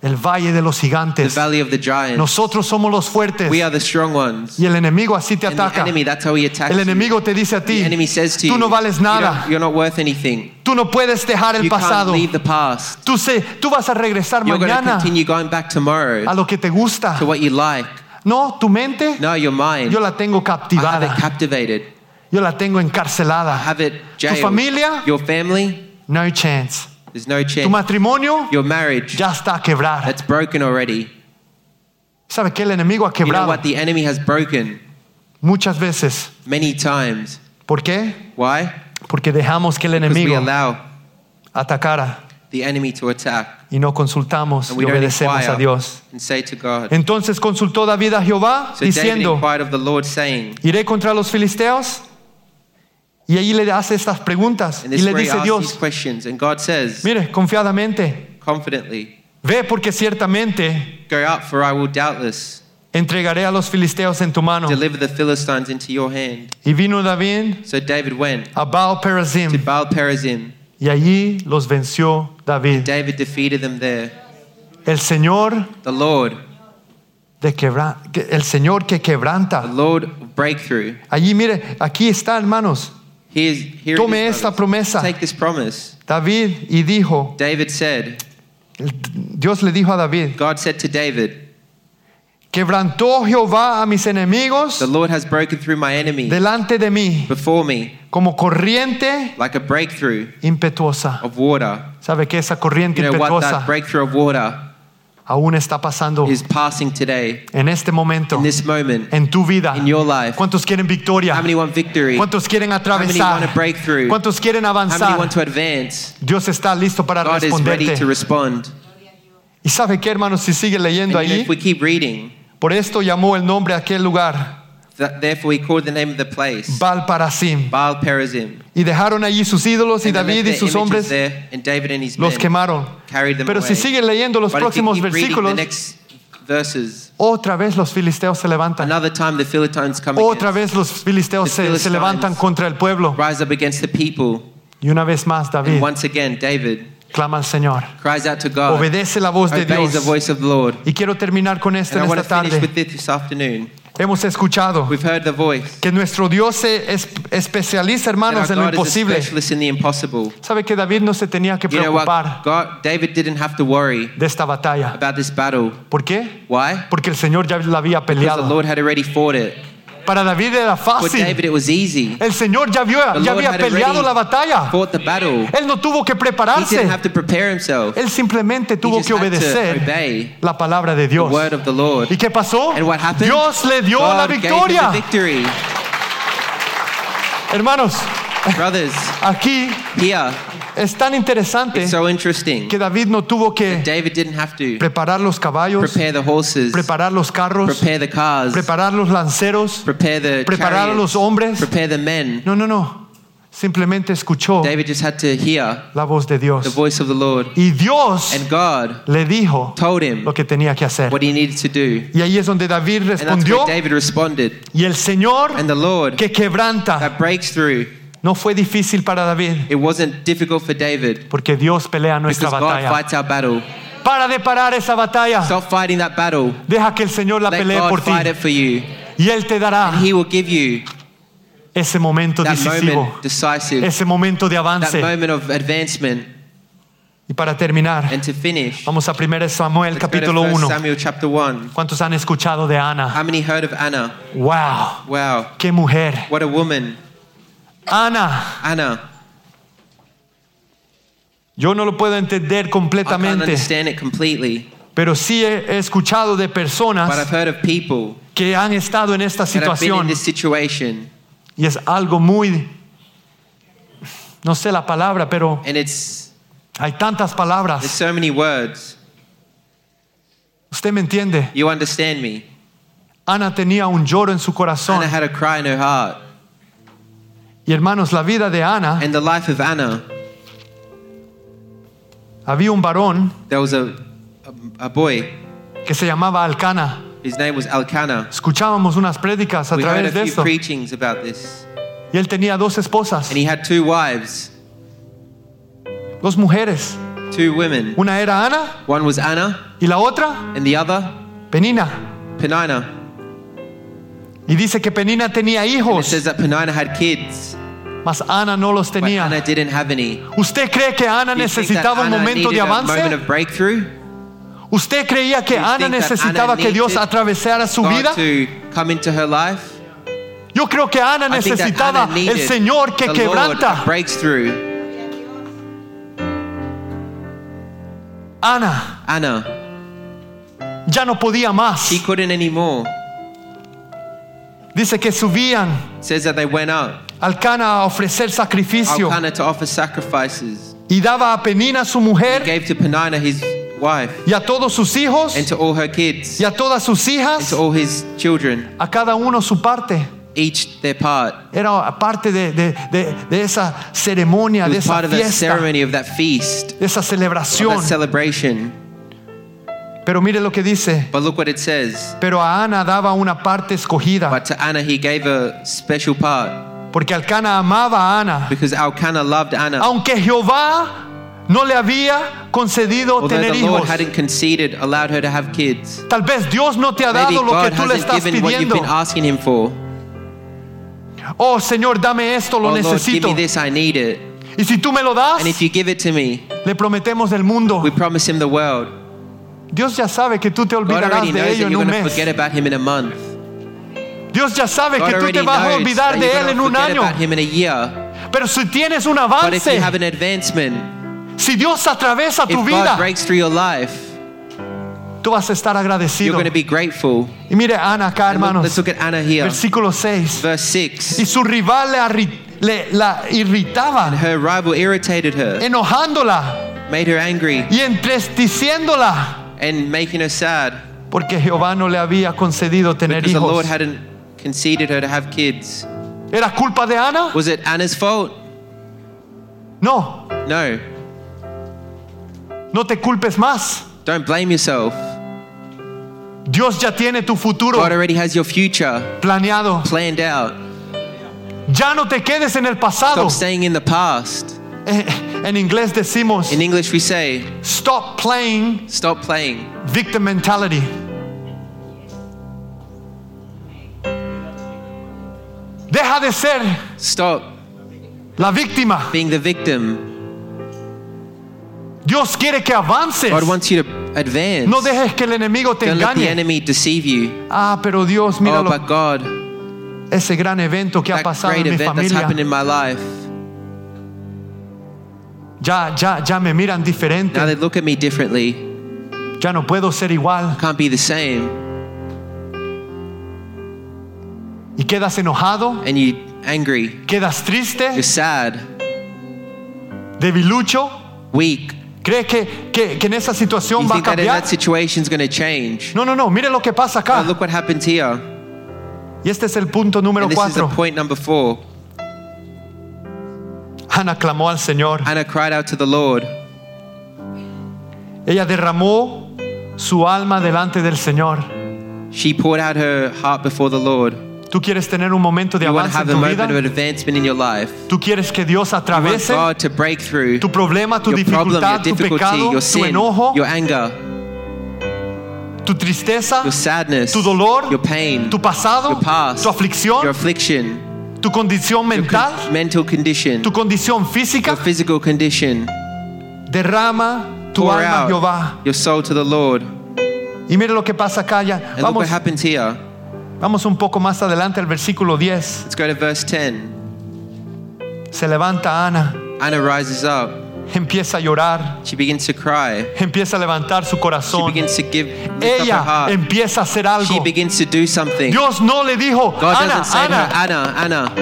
el valle de los the gigantes. valley of the giants. Nosotros somos los fuertes We are the strong ones. y el enemigo así te And the enemy, that's how he attacks El enemigo te dice a ti, The enemy says to tú no vales "You nada, you're not worth anything. tú no puedes dejar el You can't pasado, leave the past. tú, sé, tú vas a regresar You're mañana continue going back tomorrow a lo que te gusta. to what you like. No, tu mente, No, your mind. yo la tengo I have it captivated. yo la tengo I encarcelada. have it jailed. familia? Your family, No chance. There's no Tu chance. matrimonio Your marriage, ya está a quebrar. that's broken already. ¿Sabe qué? El enemigo ha You know quebrado what? The enemy has broken muchas veces. many times. ¿Por qué? Why? Porque dejamos que el Because we enemigo allow atacara the enemy to attack y no consultamos and y don't obedecemos a Dios. and say to God. Entonces consultó David a Jehová So David diciendo, inquired of the Lord, saying, iré contra los filisteos. Y allí le hace estas preguntas y le dice Dios, says, mire, confiadamente, confidently, ve porque ciertamente Go out, for I will doubtless entregaré a los filisteos en tu mano. deliver the Philistines into your hand. Y vino David So David went a Baal to Perazim Baal Perazim. y allí los venció David. David defeated them there. El Señor The Lord, de quebra- que- el Señor que the quebranta. Lord of breakthrough. Allí mire, aquí está, hermanos. Tome esta promesa. Take this promise. David y dijo, David said, Dios le dijo a David, God said to David, quebrantó Jehová a mis enemigos The Lord has broken through my enemy delante de mí before me como corriente like a breakthrough impetuosa. of water. ¿Sabe que esa corriente You know what? That breakthrough of water aún está pasando is passing today, en este momento in this moment, en tu vida? in your life. ¿Cuántos quieren victoria? How many want victory? ¿Cuántos quieren How many want atravesar? a breakthrough? ¿Cuántos quieren How many avanzar? want to advance? Dios está listo para God is ready to responderte. respond. ¿Y sabe qué, hermanos? Si sigue leyendo And ahí, if we keep reading, por esto llamó el nombre a aquel lugar, therefore he called the name of the place Baal Parasim. Baal Perazim. Y dejaron allí sus ídolos y And they left David y sus hombres there, and David and his los men quemaron. carried them Pero away. si sigue leyendo los But próximos the versículos, next verses, otra vez los filisteos se levantan. another time the Philistines come Otra vez los filisteos se, se levantan contra el pueblo. rise up against the people, Y una vez más David and once again David clama al Señor. cries out to God, Obedece la voz de obeys the voice of the Lord. Y quiero terminar con esto And I en want esta to finish with tarde. Hemos escuchado We've heard the voice. que nuestro Dios se es- especializa, hermanos, en lo imposible. specialist in the impossible. ¿Sabe que David no se tenía que You know what? preocupar God, David didn't have to worry de esta batalla? about this battle. ¿Por qué? Why? Porque el Señor ya la había Because the peleado. Lord had already fought it. Para David era fácil. David, it was easy. El Señor ya, vio, ya había peleado la batalla. Él no tuvo que He prepararse. didn't have to prepare himself. Él simplemente tuvo que obedecer la palabra de The Dios. word of the Lord. ¿Y qué pasó? And what happened? Dios le dio la God gave him victoria. Hermanos, Brothers, aquí here, es tan interesante it's so interesting. que David no tuvo que David didn't have to preparar los caballos, prepare the horses, preparar los carros, prepare the cars, preparar los lanceros, prepare the preparar a los chariots, hombres. prepare the men. No, no, no. Simplemente escuchó David just had to hear la voz de the Dios. voice of the Lord. Y Dios And God le dijo told him lo que tenía que hacer. what he needed to do. Y ahí es donde David And that's respondió. where David responded. Y el Señor And the Lord que quebranta that breaks through. No fue difícil para David, It wasn't difficult for David porque Dios pelea nuestra because God batalla. fights our battle. Para de parar esa batalla. Stop fighting that battle. Deja que el Señor la Let pelee por God ti. fight it for you. Y Él te dará He will give you ese momento that decisivo, moment decisive, ese momento de that avance. moment of advancement. Y para terminar, And to finish, vamos a 1 Samuel let's go to capítulo 1 1. Samuel chapter 1. ¿Cuántos han escuchado de Ana? How many heard of Anna? Wow, Wow, qué mujer. what a woman. Ana, Anna. yo no lo puedo entender I can't completamente, understand it completely, pero sí he he escuchado de but I've personas heard of people que han estado en esta that have been in situación this situation, y es algo muy, no sé la palabra, pero and it's Hay tantas There's palabras. so many words. Usted me entiende. You understand me. Ana tenía un lloro en su corazón. Anna had a cry in her heart. Y hermanos, la vida de Ana, And the life of Anna, había un varón there was a, a, a boy. que se llamaba Alcana. His name was Elkanah. Escuchábamos unas prédicas a We heard través a de few esto. preachings about this. Y él tenía dos esposas, And he had two wives, dos mujeres. two women. Una era Ana One was Anna, y la otra and the other, Penina. Penina. Y dice que Penina tenía And it hijos, says that Penina had kids, mas Ana no los but Anna tenía. didn't have any. ¿Usted cree que Ana Do you think that necesitaba un Anna momento de needed a moment avance? of breakthrough? ¿Usted creía que Do you Ana think that necesitaba Anna que Dios needed atravesara su God vida? to come into her life? Yo creo que Ana I think that necesitaba Anna el needed Señor que the Lord quebranta. a breakthrough. Ana Anna, ya no podía más. she couldn't anymore. Dice que subían says that they went up, al Cana a ofrecer sacrificio Elkanah to offer sacrifices. y daba a Penina su He mujer gave to Penina his wife, y a todos sus hijos and to all her kids, y a todas sus and hijas, to all his children, a cada uno su parte. each their part. Era parte de, de- de- de esa ceremonia, It de was esa part of that fiesta, ceremony of that feast, de esa of celebración. that celebration. Pero mire lo que dice. But look what it says. Pero a Ana daba una parte escogida, But to Anna, he gave a special part porque Alcana amaba a Ana, because Elkanah loved Anna. aunque Jehová no le había concedido Although tener hijos. conceded, her to have kids. Tal vez Dios no te ha Maybe dado lo que tú le estás pidiendo. Oh Señor, dame esto, lo Oh necesito. this. Y si tú me lo das, me, le prometemos el mundo. we promise Him the world. Dios ya sabe que tú te olvidarás de ello en un mes. forget about Him in a month. Dios ya sabe God que tú te vas a olvidar de Él en un año. about Him in a year. Pero si tienes un But if you avance, have an advancement, si Dios atraviesa tu vida, breaks through your life, tú vas a estar you're agradecido. going to be grateful. Y mire Ana acá, hermanos, let's look at Anna here. versículo 6. Verse 6. Y su rival le, la irritaba, Her rival irritated her, enojándola made her angry, y entristeciéndola, and making her sad porque Jehová no le había concedido tener because the Lord hadn't conceded her to have kids. ¿Era culpa de Ana? Was it Anna's fault? No, No. no te culpes más. Don't blame yourself. Dios ya tiene tu futuro God already has your future planeado. planned out. Ya no te quedes en el pasado. Stop staying in the past. Eh, En inglés decimos, In English, we say, stop playing stop playing victim mentality. Deja de ser Stop la víctima. being the victim. Dios quiere que avances. God wants you to advance. No dejes que el enemigo te Don't let the enemy deceive you. Ah, pero Dios, Oh, míralo. but God, ese gran evento que ha pasado great en mi event that's happened familia. in my life. Ya, ya, ya me miran diferente. Now they look at me differently. Ya no puedo ser igual. Can't be the same. Y quedas enojado. And you angry. Quedas triste. You're sad. Debilucho. Weak. ¿Crees que, que, que en esa situación va a cambiar? No, no, no. Mire lo que pasa acá. Look what happened here. Y este es el punto número 4. Ana clamó al Señor. Ana cried out to the Lord. Ella derramó su alma delante del Señor. She poured out her heart before the Lord. Tú quieres tener un momento de avance en tu vida. Tú quieres que Dios atraviese tu problema, tu dificultad, problem, tu pecado, sin, tu enojo, anger, tu tristeza, sadness, tu dolor, pain, tu pasado, past, tu aflicción tu condición mental, con- mental condition, tu condición your physical condition. Derrama tu Pour alma, Jehová. your soul to the Lord. Y mire lo que pasa acá ya. And look what happens here. vamos un poco más adelante al versículo 10. Let's go to verse 10. Se levanta Ana, Anna rises up. Empieza a llorar, She begins to cry. empieza a levantar su She corazón. begins to give her Ella heart. empieza a hacer She algo. begins to do something. Dios no le dijo, God Ana, doesn't say to her, Ana, Anna, Anna,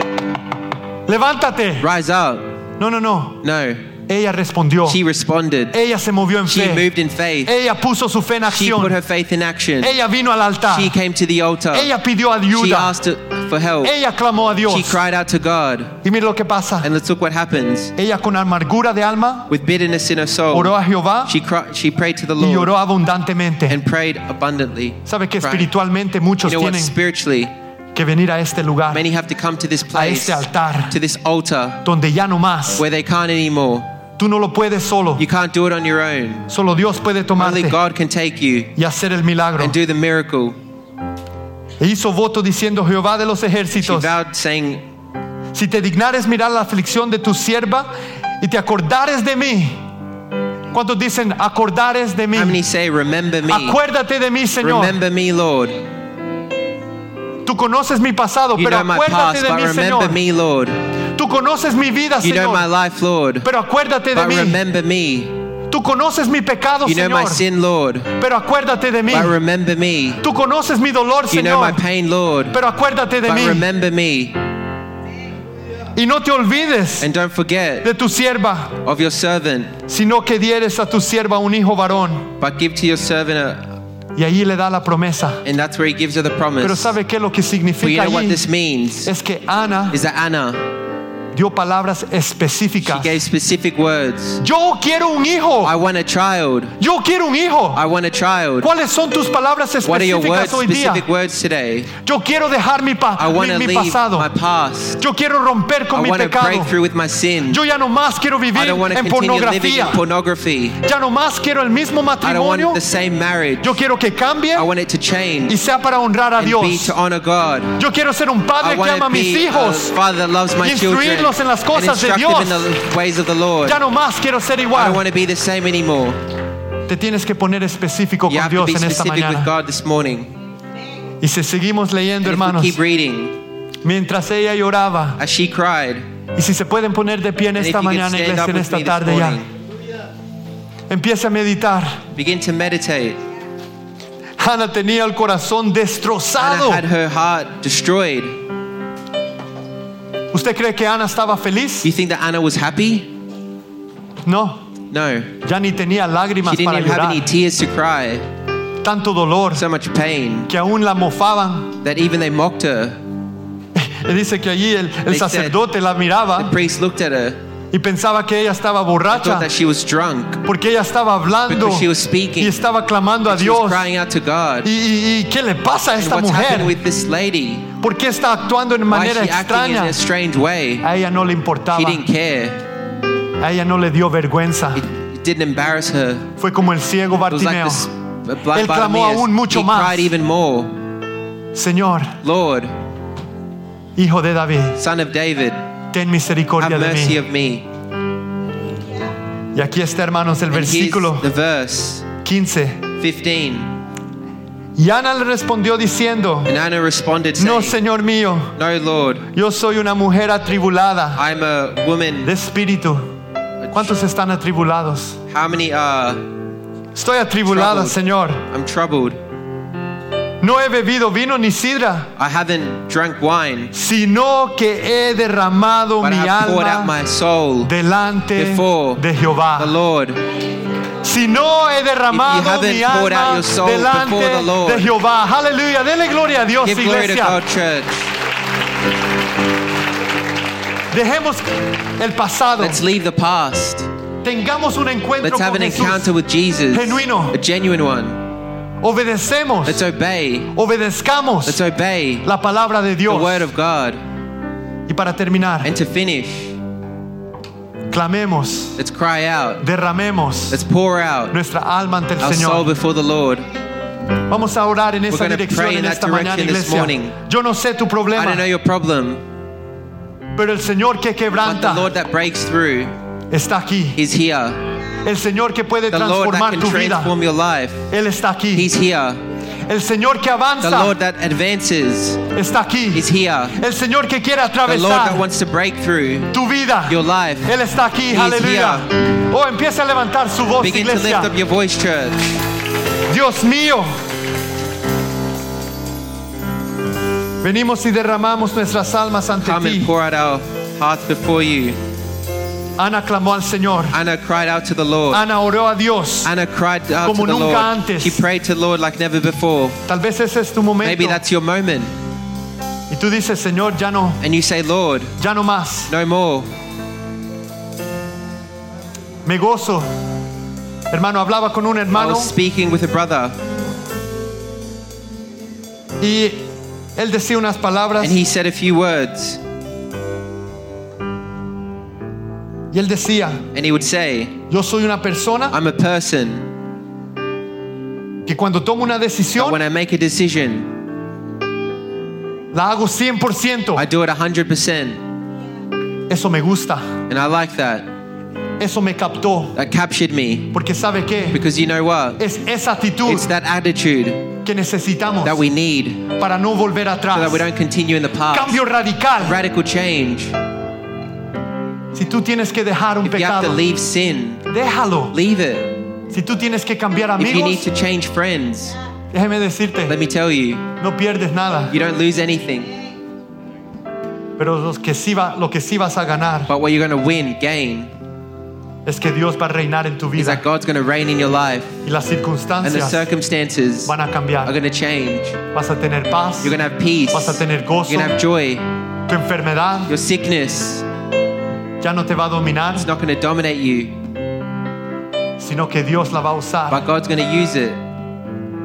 levántate. rise up. No, no, no. No. Ella respondió. She responded. Ella se movió en She fe. moved in faith. Ella puso su fe en She put her faith in action. Ella vino al altar. She came to the altar. Ella pidió She ayuda. asked for help. Ella clamó a Dios. She cried out to God. Y lo que pasa. And let's look what happens. Ella con amargura de alma With bitterness in her soul, oró a Jehová she, cried, she prayed to the y Lord oró abundantemente. and prayed abundantly. Sabe que espiritualmente You muchos know what? tienen Spiritually, que venir a este lugar, many have to come to this a place, este altar, to this altar, donde ya no más. where they can't anymore. Tú no lo puedes solo. You can't do it on your own. Solo Dios puede Only tomarte God can take you y hacer el milagro. and do the miracle. E hizo voto diciendo Jehová de los She ejércitos, vowed, saying, si te dignares mirar la aflicción de tu sierva y te acordares de mí. ¿Cuántos dicen acordares de mí? How many say, Remember me? Acuérdate de mí, Señor. Remember me, Lord. Tú conoces mi pasado, You pero know my acuérdate past, de but mí, remember Señor. me, Lord. Tú conoces mi vida, You know my Señor, life, Lord. pero acuérdate de But mí. remember me. Tú conoces mi pecado, You know my Señor, sin, Lord. pero acuérdate de mí. But remember me. Tú conoces mi dolor, You know my Señor, pain, Lord. pero acuérdate de But mí. remember me. Y no te olvides And don't forget de tu sierva, of your servant, sino que dieres a tu sierva un hijo varón. but give to your servant a. Y ahí le da la promesa. And that's where he gives her the Pero promise. ¿sabe qué lo que But you significa know what allí? this means? Es que Ana Is that Anna, dio palabras she específicas. gave specific words. Yo quiero un hijo. I want a child. Yo quiero un hijo. I want a child. ¿Cuáles son tus palabras What are your words, específicas hoy día? specific words today? Yo quiero dejar mi, pa- I want mi, to mi leave pasado. my past. Yo quiero romper con I mi want to pecado. break through with my sin. Yo ya no más quiero I vivir don't want to en pornografía. in pornography. Ya no más quiero el mismo I don't want matrimonio. the same marriage. Yo quiero que cambie I want it to y change sea para honrar a and be Dios. to honor God. Yo quiero ser un I padre que want ama a mis hijos. father that loves my children Instruirlos en las cosas de Dios. the ways of the Lord. Ya no más quiero ser I don't igual. want to be the same anymore. Te tienes que poner específico You con Dios en esta mañana. God this morning. Y si seguimos leyendo, And hermanos, keep reading, mientras ella lloraba, as she cried, y si se pueden poner de pie en esta mañana, iglesia, en esta tarde ya, morning, empieza a meditar. begin to meditate. Ana tenía el corazón destrozado. Anna had her heart destroyed. ¿Usted cree que Ana estaba feliz? You think that Anna was happy? No, No. ya ni tenía lágrimas She didn't para even have any tears to cry. Tanto dolor So much pain que aún la mofaban. that even they mocked her. Y dice que allí el, el They said- sacerdote la The miraba priest looked at her, y pensaba que ella estaba borracha that she was drunk porque ella estaba hablando she was speaking. y estaba clamando a She was Dios. crying out to God. ¿Y, y- y qué le pasa a esta mujer? with this lady? ¿Por qué está actuando en manera extraña? a ella no le importaba. She didn't care. A ella no le dio vergüenza. It, it didn't embarrass her. Fue como el ciego like Bartimeo. blind Él clamó aún mucho más. cried even more. Señor, Lord, hijo de David, son of David, ten misericordia de mí. Y aquí está, hermanos, el And versículo the verse 15. 15. Y Ana le respondió diciendo, responded, no, saying, Señor mío, No, Lord, yo soy una mujer atribulada I'm a woman. de espíritu. ¿Cuántos están atribulados? How many are? Estoy atribulada, Troubled. Señor. I'm troubled. No he bebido vino ni sidra, I haven't drunk wine, sino que he derramado but I mi have poured out alma my soul delante before de Jehová. the Lord. Si no he derramado mi alma delante de Jehová. Aleluya. Dele gloria a Dios, Give glory to iglesia. God. Dejemos el pasado. Let's leave the past. Tengamos un encuentro Let's have con an Jesús. encounter with Jesus. Genuino. A genuine one. Obedecemos. Let's obey. Obedezcamos Let's obey la palabra de the Dios. word of God. Y para terminar, And to finish, clamemos, let's cry out. derramemos Let's pour out nuestra alma ante el our soul Señor. before the Lord. Vamos a orar en esa dirección en esta mañana, iglesia. Yo no sé tu I problema, don't know your problem, pero el Señor que but the quebranta Lord that breaks through está aquí. is here. El Señor que puede The transformar tu vida, Él está aquí. He's here. El Señor que The avanza Lord that advances está aquí. is here. El Señor que quiere The Lord that atravesar wants to break through tu vida, your life. Él está aquí. Aleluya. Oh, empieza a levantar su voz, Begin to lift iglesia. up your voice, church. Dios mío. Venimos y derramamos nuestras almas ante Come ti. and pour out our hearts before you. Ana clamó al Señor. Anna cried out to the Lord. Ana oró a Dios. Anna cried out Como to the nunca Lord. antes. She prayed to the Lord like never before. Tal vez ese es tu momento. Maybe that's your moment. Y tú dices, Señor, ya no, And you say, Lord, ya no más. no more. Me gozo. Hermano, hablaba con un hermano. I was speaking with a brother y él decía unas palabras and he said a few words. Y él decía, And he would say, yo soy una persona I'm a person que cuando tomo una decisión when I make a decision, la hago 100%. I do it 100%. Eso me gusta. And I like that. Eso me captó. That captured me. Porque sabe qué? Because you know what? Es esa actitud It's that attitude que necesitamos that we need para no volver so that we don't continue in the past. Cambio radical. Radical change. Si tú tienes que dejar un If you have to leave sin, déjalo. leave it. Si tú tienes que cambiar If you need to change friends, déjeme decirte, let me tell you, no pierdes nada. you don't lose anything. Pero los que sí va- lo que sí vas a ganar But what you're going to win, gain, es que Dios va a reinar en tu is that God's going to reign in your life y las and the circumstances van a are cambiar. going to change. Vas a tener paz, You're going to have peace. vas a tener You're going to have joy. tu enfermedad Your sickness ya no te va a dominar, is not going to dominate you, sino que Dios la va a usar but God's going to use it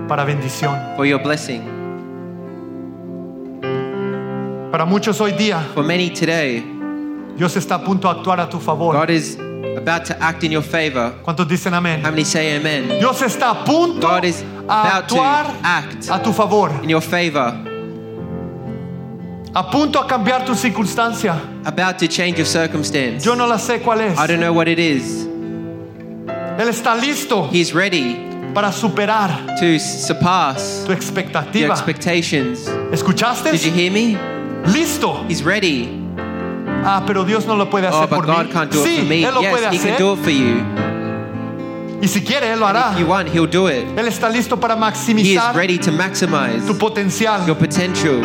para bendición. for your blessing. Para muchos hoy día, For many today, Dios está a punto de actuar a tu favor. God is about to act in your favor. ¿Cuántos dicen amén? How many say amen? Dios está a punto God is a about to actuar act a tu favor, in your favor, a punto a cambiar tu circunstancia. about to change your circumstance. Yo no la sé cuál es. I don't know what it is. Él está listo He's ready para superar to surpass tu your expectations. ¿Escuchaste? Did you hear me? Listo. He's ready. Ah, pero Dios no lo puede Oh, but por God mí. can't do it Sí, for me. Él lo puede Yes, He can do it for you. Y si quiere, Él lo hará. If you want, He'll do it. Él está listo para He is ready to maximize tu potencial. your potential.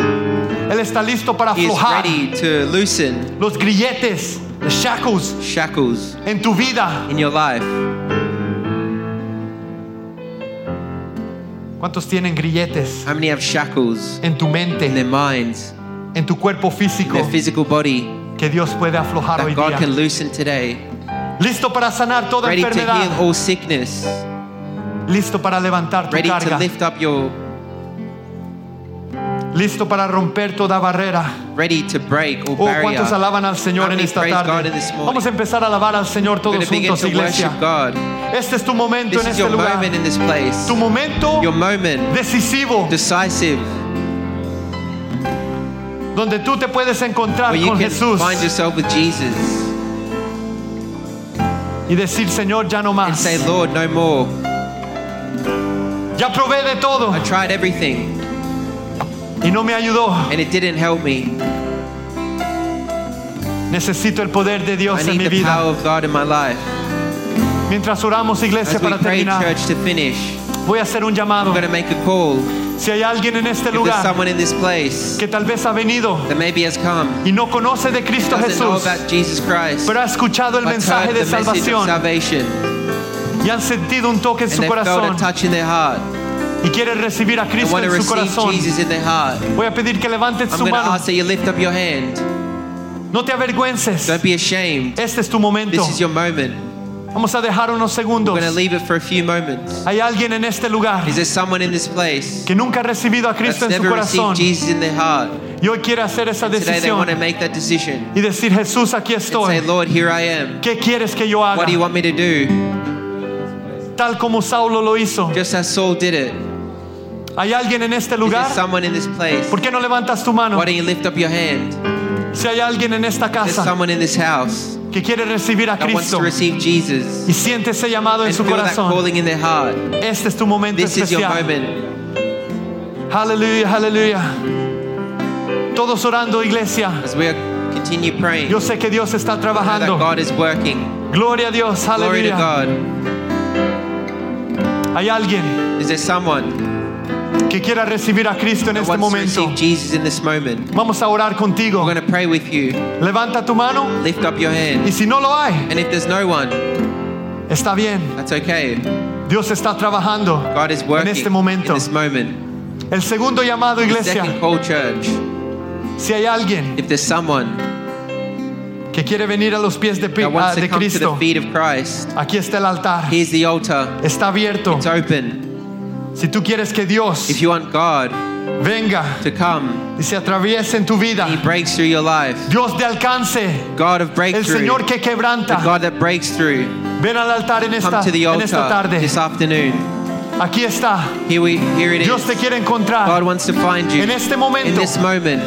Él está listo para He is aflojar ready to loosen los grilletes, the shackles shackles en tu vida. in your life. ¿Cuántos tienen grilletes How many have shackles en tu in mente, their minds, en tu cuerpo físico their physical body que Dios puede aflojar hoy that God día? can loosen today? Listo para sanar toda Ready to heal enfermedad. all sickness. Listo para levantar tu Ready to carga. lift up your, Listo para romper toda barrera. ready to break all Oh. ¿cuántos alaban al Señor en esta tarde? Vamos a empezar a alabar al Señor todos juntos, to iglesia. Este es tu momento This en este lugar. Tu momento Your moment, decisivo decisive, donde tú te puedes encontrar con Jesús find yourself with Jesus y decir, Señor, ya no más. say, Lord, no more. Ya probé de todo I tried everything y no me ayudó. and it didn't help me. Necesito el poder de I Dios en need mi the vida. power of God in my life. Mientras oramos, iglesia, As we para pray, terminar, church, to finish, voy a hacer un llamado. I'm going to make a call. Si hay alguien en este If there's lugar someone in this place que tal vez ha venido that maybe has come, y no conoce de Cristo doesn't know Jesús, about Jesus Christ, pero ha escuchado el but mensaje heard de the message of salvación salvation, y han sentido un toque en and su they felt a corazón touch in their heart, y quieren recibir a Cristo en su corazón, voy a pedir que levanten su mano. No te avergüences. Don't be ashamed. Este es tu momento. This is your moment. Vamos a dejar unos segundos. We're going to leave it for a few moments. Hay alguien en este lugar Is there someone in this place que nunca ha recibido a Cristo en su corazón Jesus in their heart? y hoy quiere hacer esa decisión make that decision y decir, Jesús, aquí estoy. Lord, here I am. ¿Qué quieres que yo haga? What do you want me to do? Tal como Saulo lo hizo. ¿Hay alguien en este Is lugar? there someone in this place? ¿Por qué no levantas tu mano? Why don't you lift up your hand? Si hay alguien en esta casa someone in this house que quiere recibir a that wants Cristo to receive Jesus y siente ese llamado en and su feel that corazón, calling in their heart. este es tu momento This is your especial. moment. Aleluya, aleluya. Todos orando, iglesia. As we continue praying, Yo sé que Dios está know that trabajando. God is working. Gloria a Dios, Glory to aleluya. God. Hay alguien Is there someone que quiera recibir a Cristo en este momento. receive Jesus in this moment, Vamos a orar contigo. going to pray with you. Levanta tu mano Lift up your y si no lo hay, And if there's no one, está bien. that's okay. Dios está trabajando God is en este in momento. this moment. El segundo llamado, iglesia, si hay alguien If there's someone que quiere venir a los pies de, wants de Cristo, aquí está el altar. here's the altar. Está abierto. Si tú quieres que Dios If you want God venga to come, y se atraviese en tu vida, He breaks through your life. Dios de alcance, God of el breakthrough, Señor que the quebranta, God that breaks through. ven al altar en esta, Come to the en esta tarde. this afternoon. Aquí está. Here we, here it Dios is. te quiere encontrar God wants to find you en este in momento. this moment.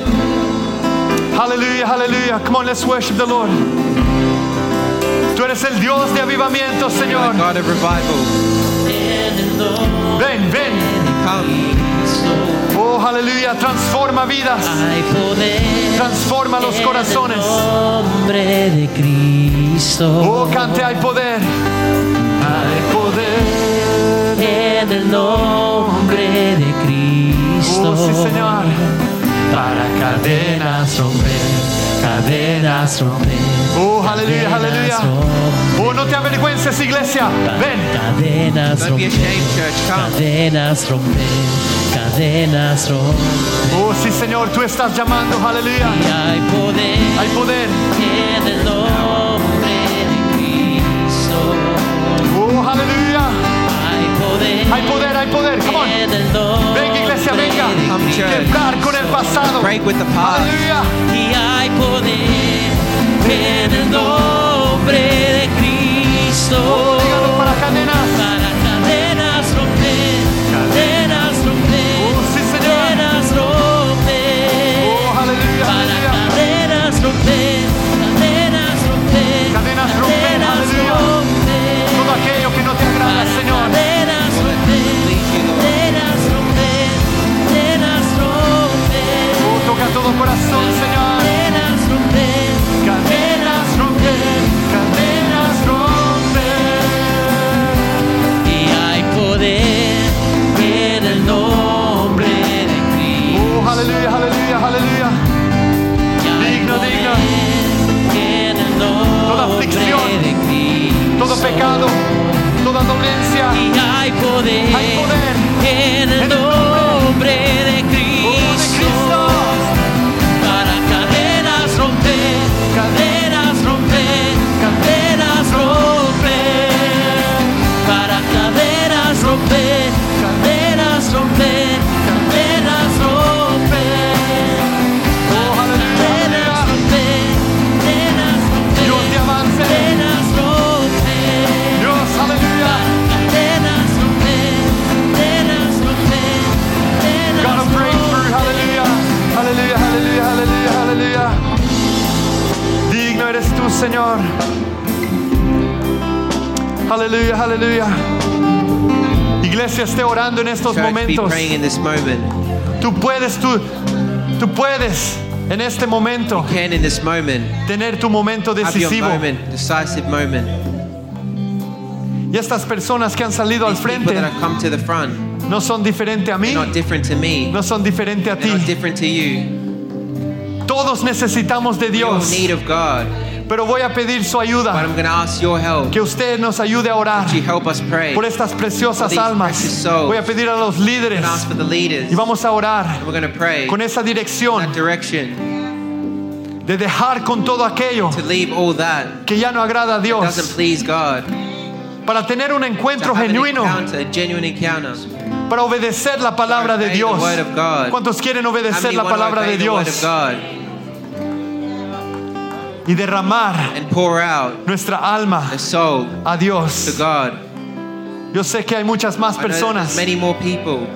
Aleluya, aleluya. Come on, let's worship the Lord. Tú eres el Dios de avivamiento, Señor. the God of revival. Ven, ven. Oh, aleluya. Transforma vidas. Transforma los corazones. nombre de Cristo. Oh, cante, hay poder. Hay poder. En el nombre de Cristo. Oh, sí, Señor. Para cadenas romper, cadenas romper. Oh, aleluya, aleluya. Oh, no te avergüences, iglesia. Ven. Cadenas don't be romper, ashamed, church. Come. cadenas romper, cadenas romper. Oh, sí, Señor, tú estás llamando. Aleluya. Y hay poder. Hay poder. En el nombre de Cristo Oh, aleluya. Hay poder. Hay poder, hay poder. Come on. Venga, iglesia, venga. Quebrar con el pasado. Break with the past. Aleluya. Y hay poder en el nombre de Cristo. Dígalo. Para cadenas aflicción. Todo pecado, toda dolencia. Y hay poder, Hay en el nombre de Señor. Aleluya, aleluya. Iglesia, esté orando en estos Church, momentos. Tú puedes, tú, tú puedes en este momento moment. tener tu momento decisivo. moment. Y estas personas que han salido al These frente front, no son diferentes a mí, me. no son diferentes a ti. Todos necesitamos de Dios, need of God. Pero voy a pedir su But ayuda, I'm going to ask your help. que usted nos ayude a orar Would you help us pray? por estas preciosas almas. Voy a pedir a los líderes y vamos a orar con esa dirección de dejar con todo aquello que ya no agrada a Dios please God. para tener un encuentro genuino, para obedecer la palabra de Dios. ¿Cuántos quieren obedecer la palabra de Dios y derramar and pour out nuestra alma the soul a to Dios? God? Yo sé que hay muchas más I personas. many more people.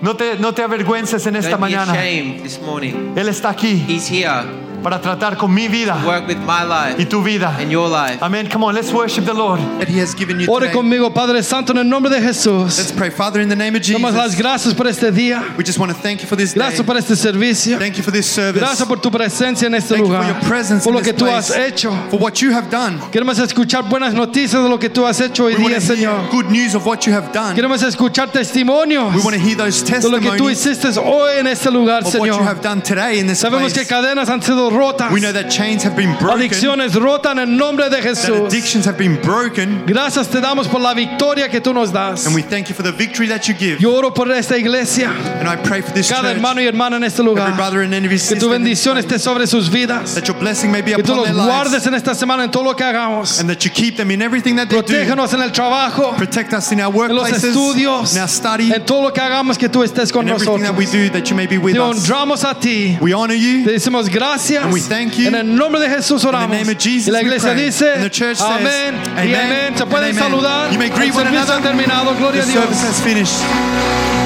No te, no te avergüences en esta Don't be mañana. ashamed this morning. Él está aquí. He's here. Para tratar con mi vida work with my y life tu vida. and your life. Amen. Come on, let's worship the Lord. that He has given you Ore today. conmigo, Padre Santo, en el nombre de Jesús. Let's pray, Father, in the name of Jesus. Damos las gracias por este día. We just want to thank you for this day. Gracias por este servicio. Thank you for this service. Gracias por tu presencia en este Thank you for lugar. your presence Por lo que tú has hecho. For what you have done. Queremos escuchar buenas noticias de lo que tú has hecho hoy We want día, Señor. good news of what you have done. Queremos escuchar testimonios We want to hear those de lo que tú testimonies hiciste hoy en este lugar, of what you have done today in this Sabemos que cadenas han sido rotas. We know that chains have been broken. Adicciones en nombre de That Jesús. addictions have been broken. Gracias te damos por la victoria que tú nos das. And we thank you for the victory that you give. Yo oro por esta iglesia, And I pray for this cada church, hermano y hermana en este every lugar. brother and every Que tu bendición esté sobre sus vidas. that your blessing may be Que tú los guardes en esta semana en todo lo que hagamos. And that you keep them in everything that they do. En el trabajo, Protect us in our en los workplaces, estudios, in our study, en todo lo que hagamos que tú estés con and everything that we nosotros. do, that you may be with Te us. honramos a ti. We honor you. Te decimos gracias. And we thank you. En el nombre de Jesús In the name of Jesus, y la iglesia dice, And the church says, amén y amen amén. Se pueden saludar. You may greet el one another. ha terminado. Gloria The a Dios. service has finished.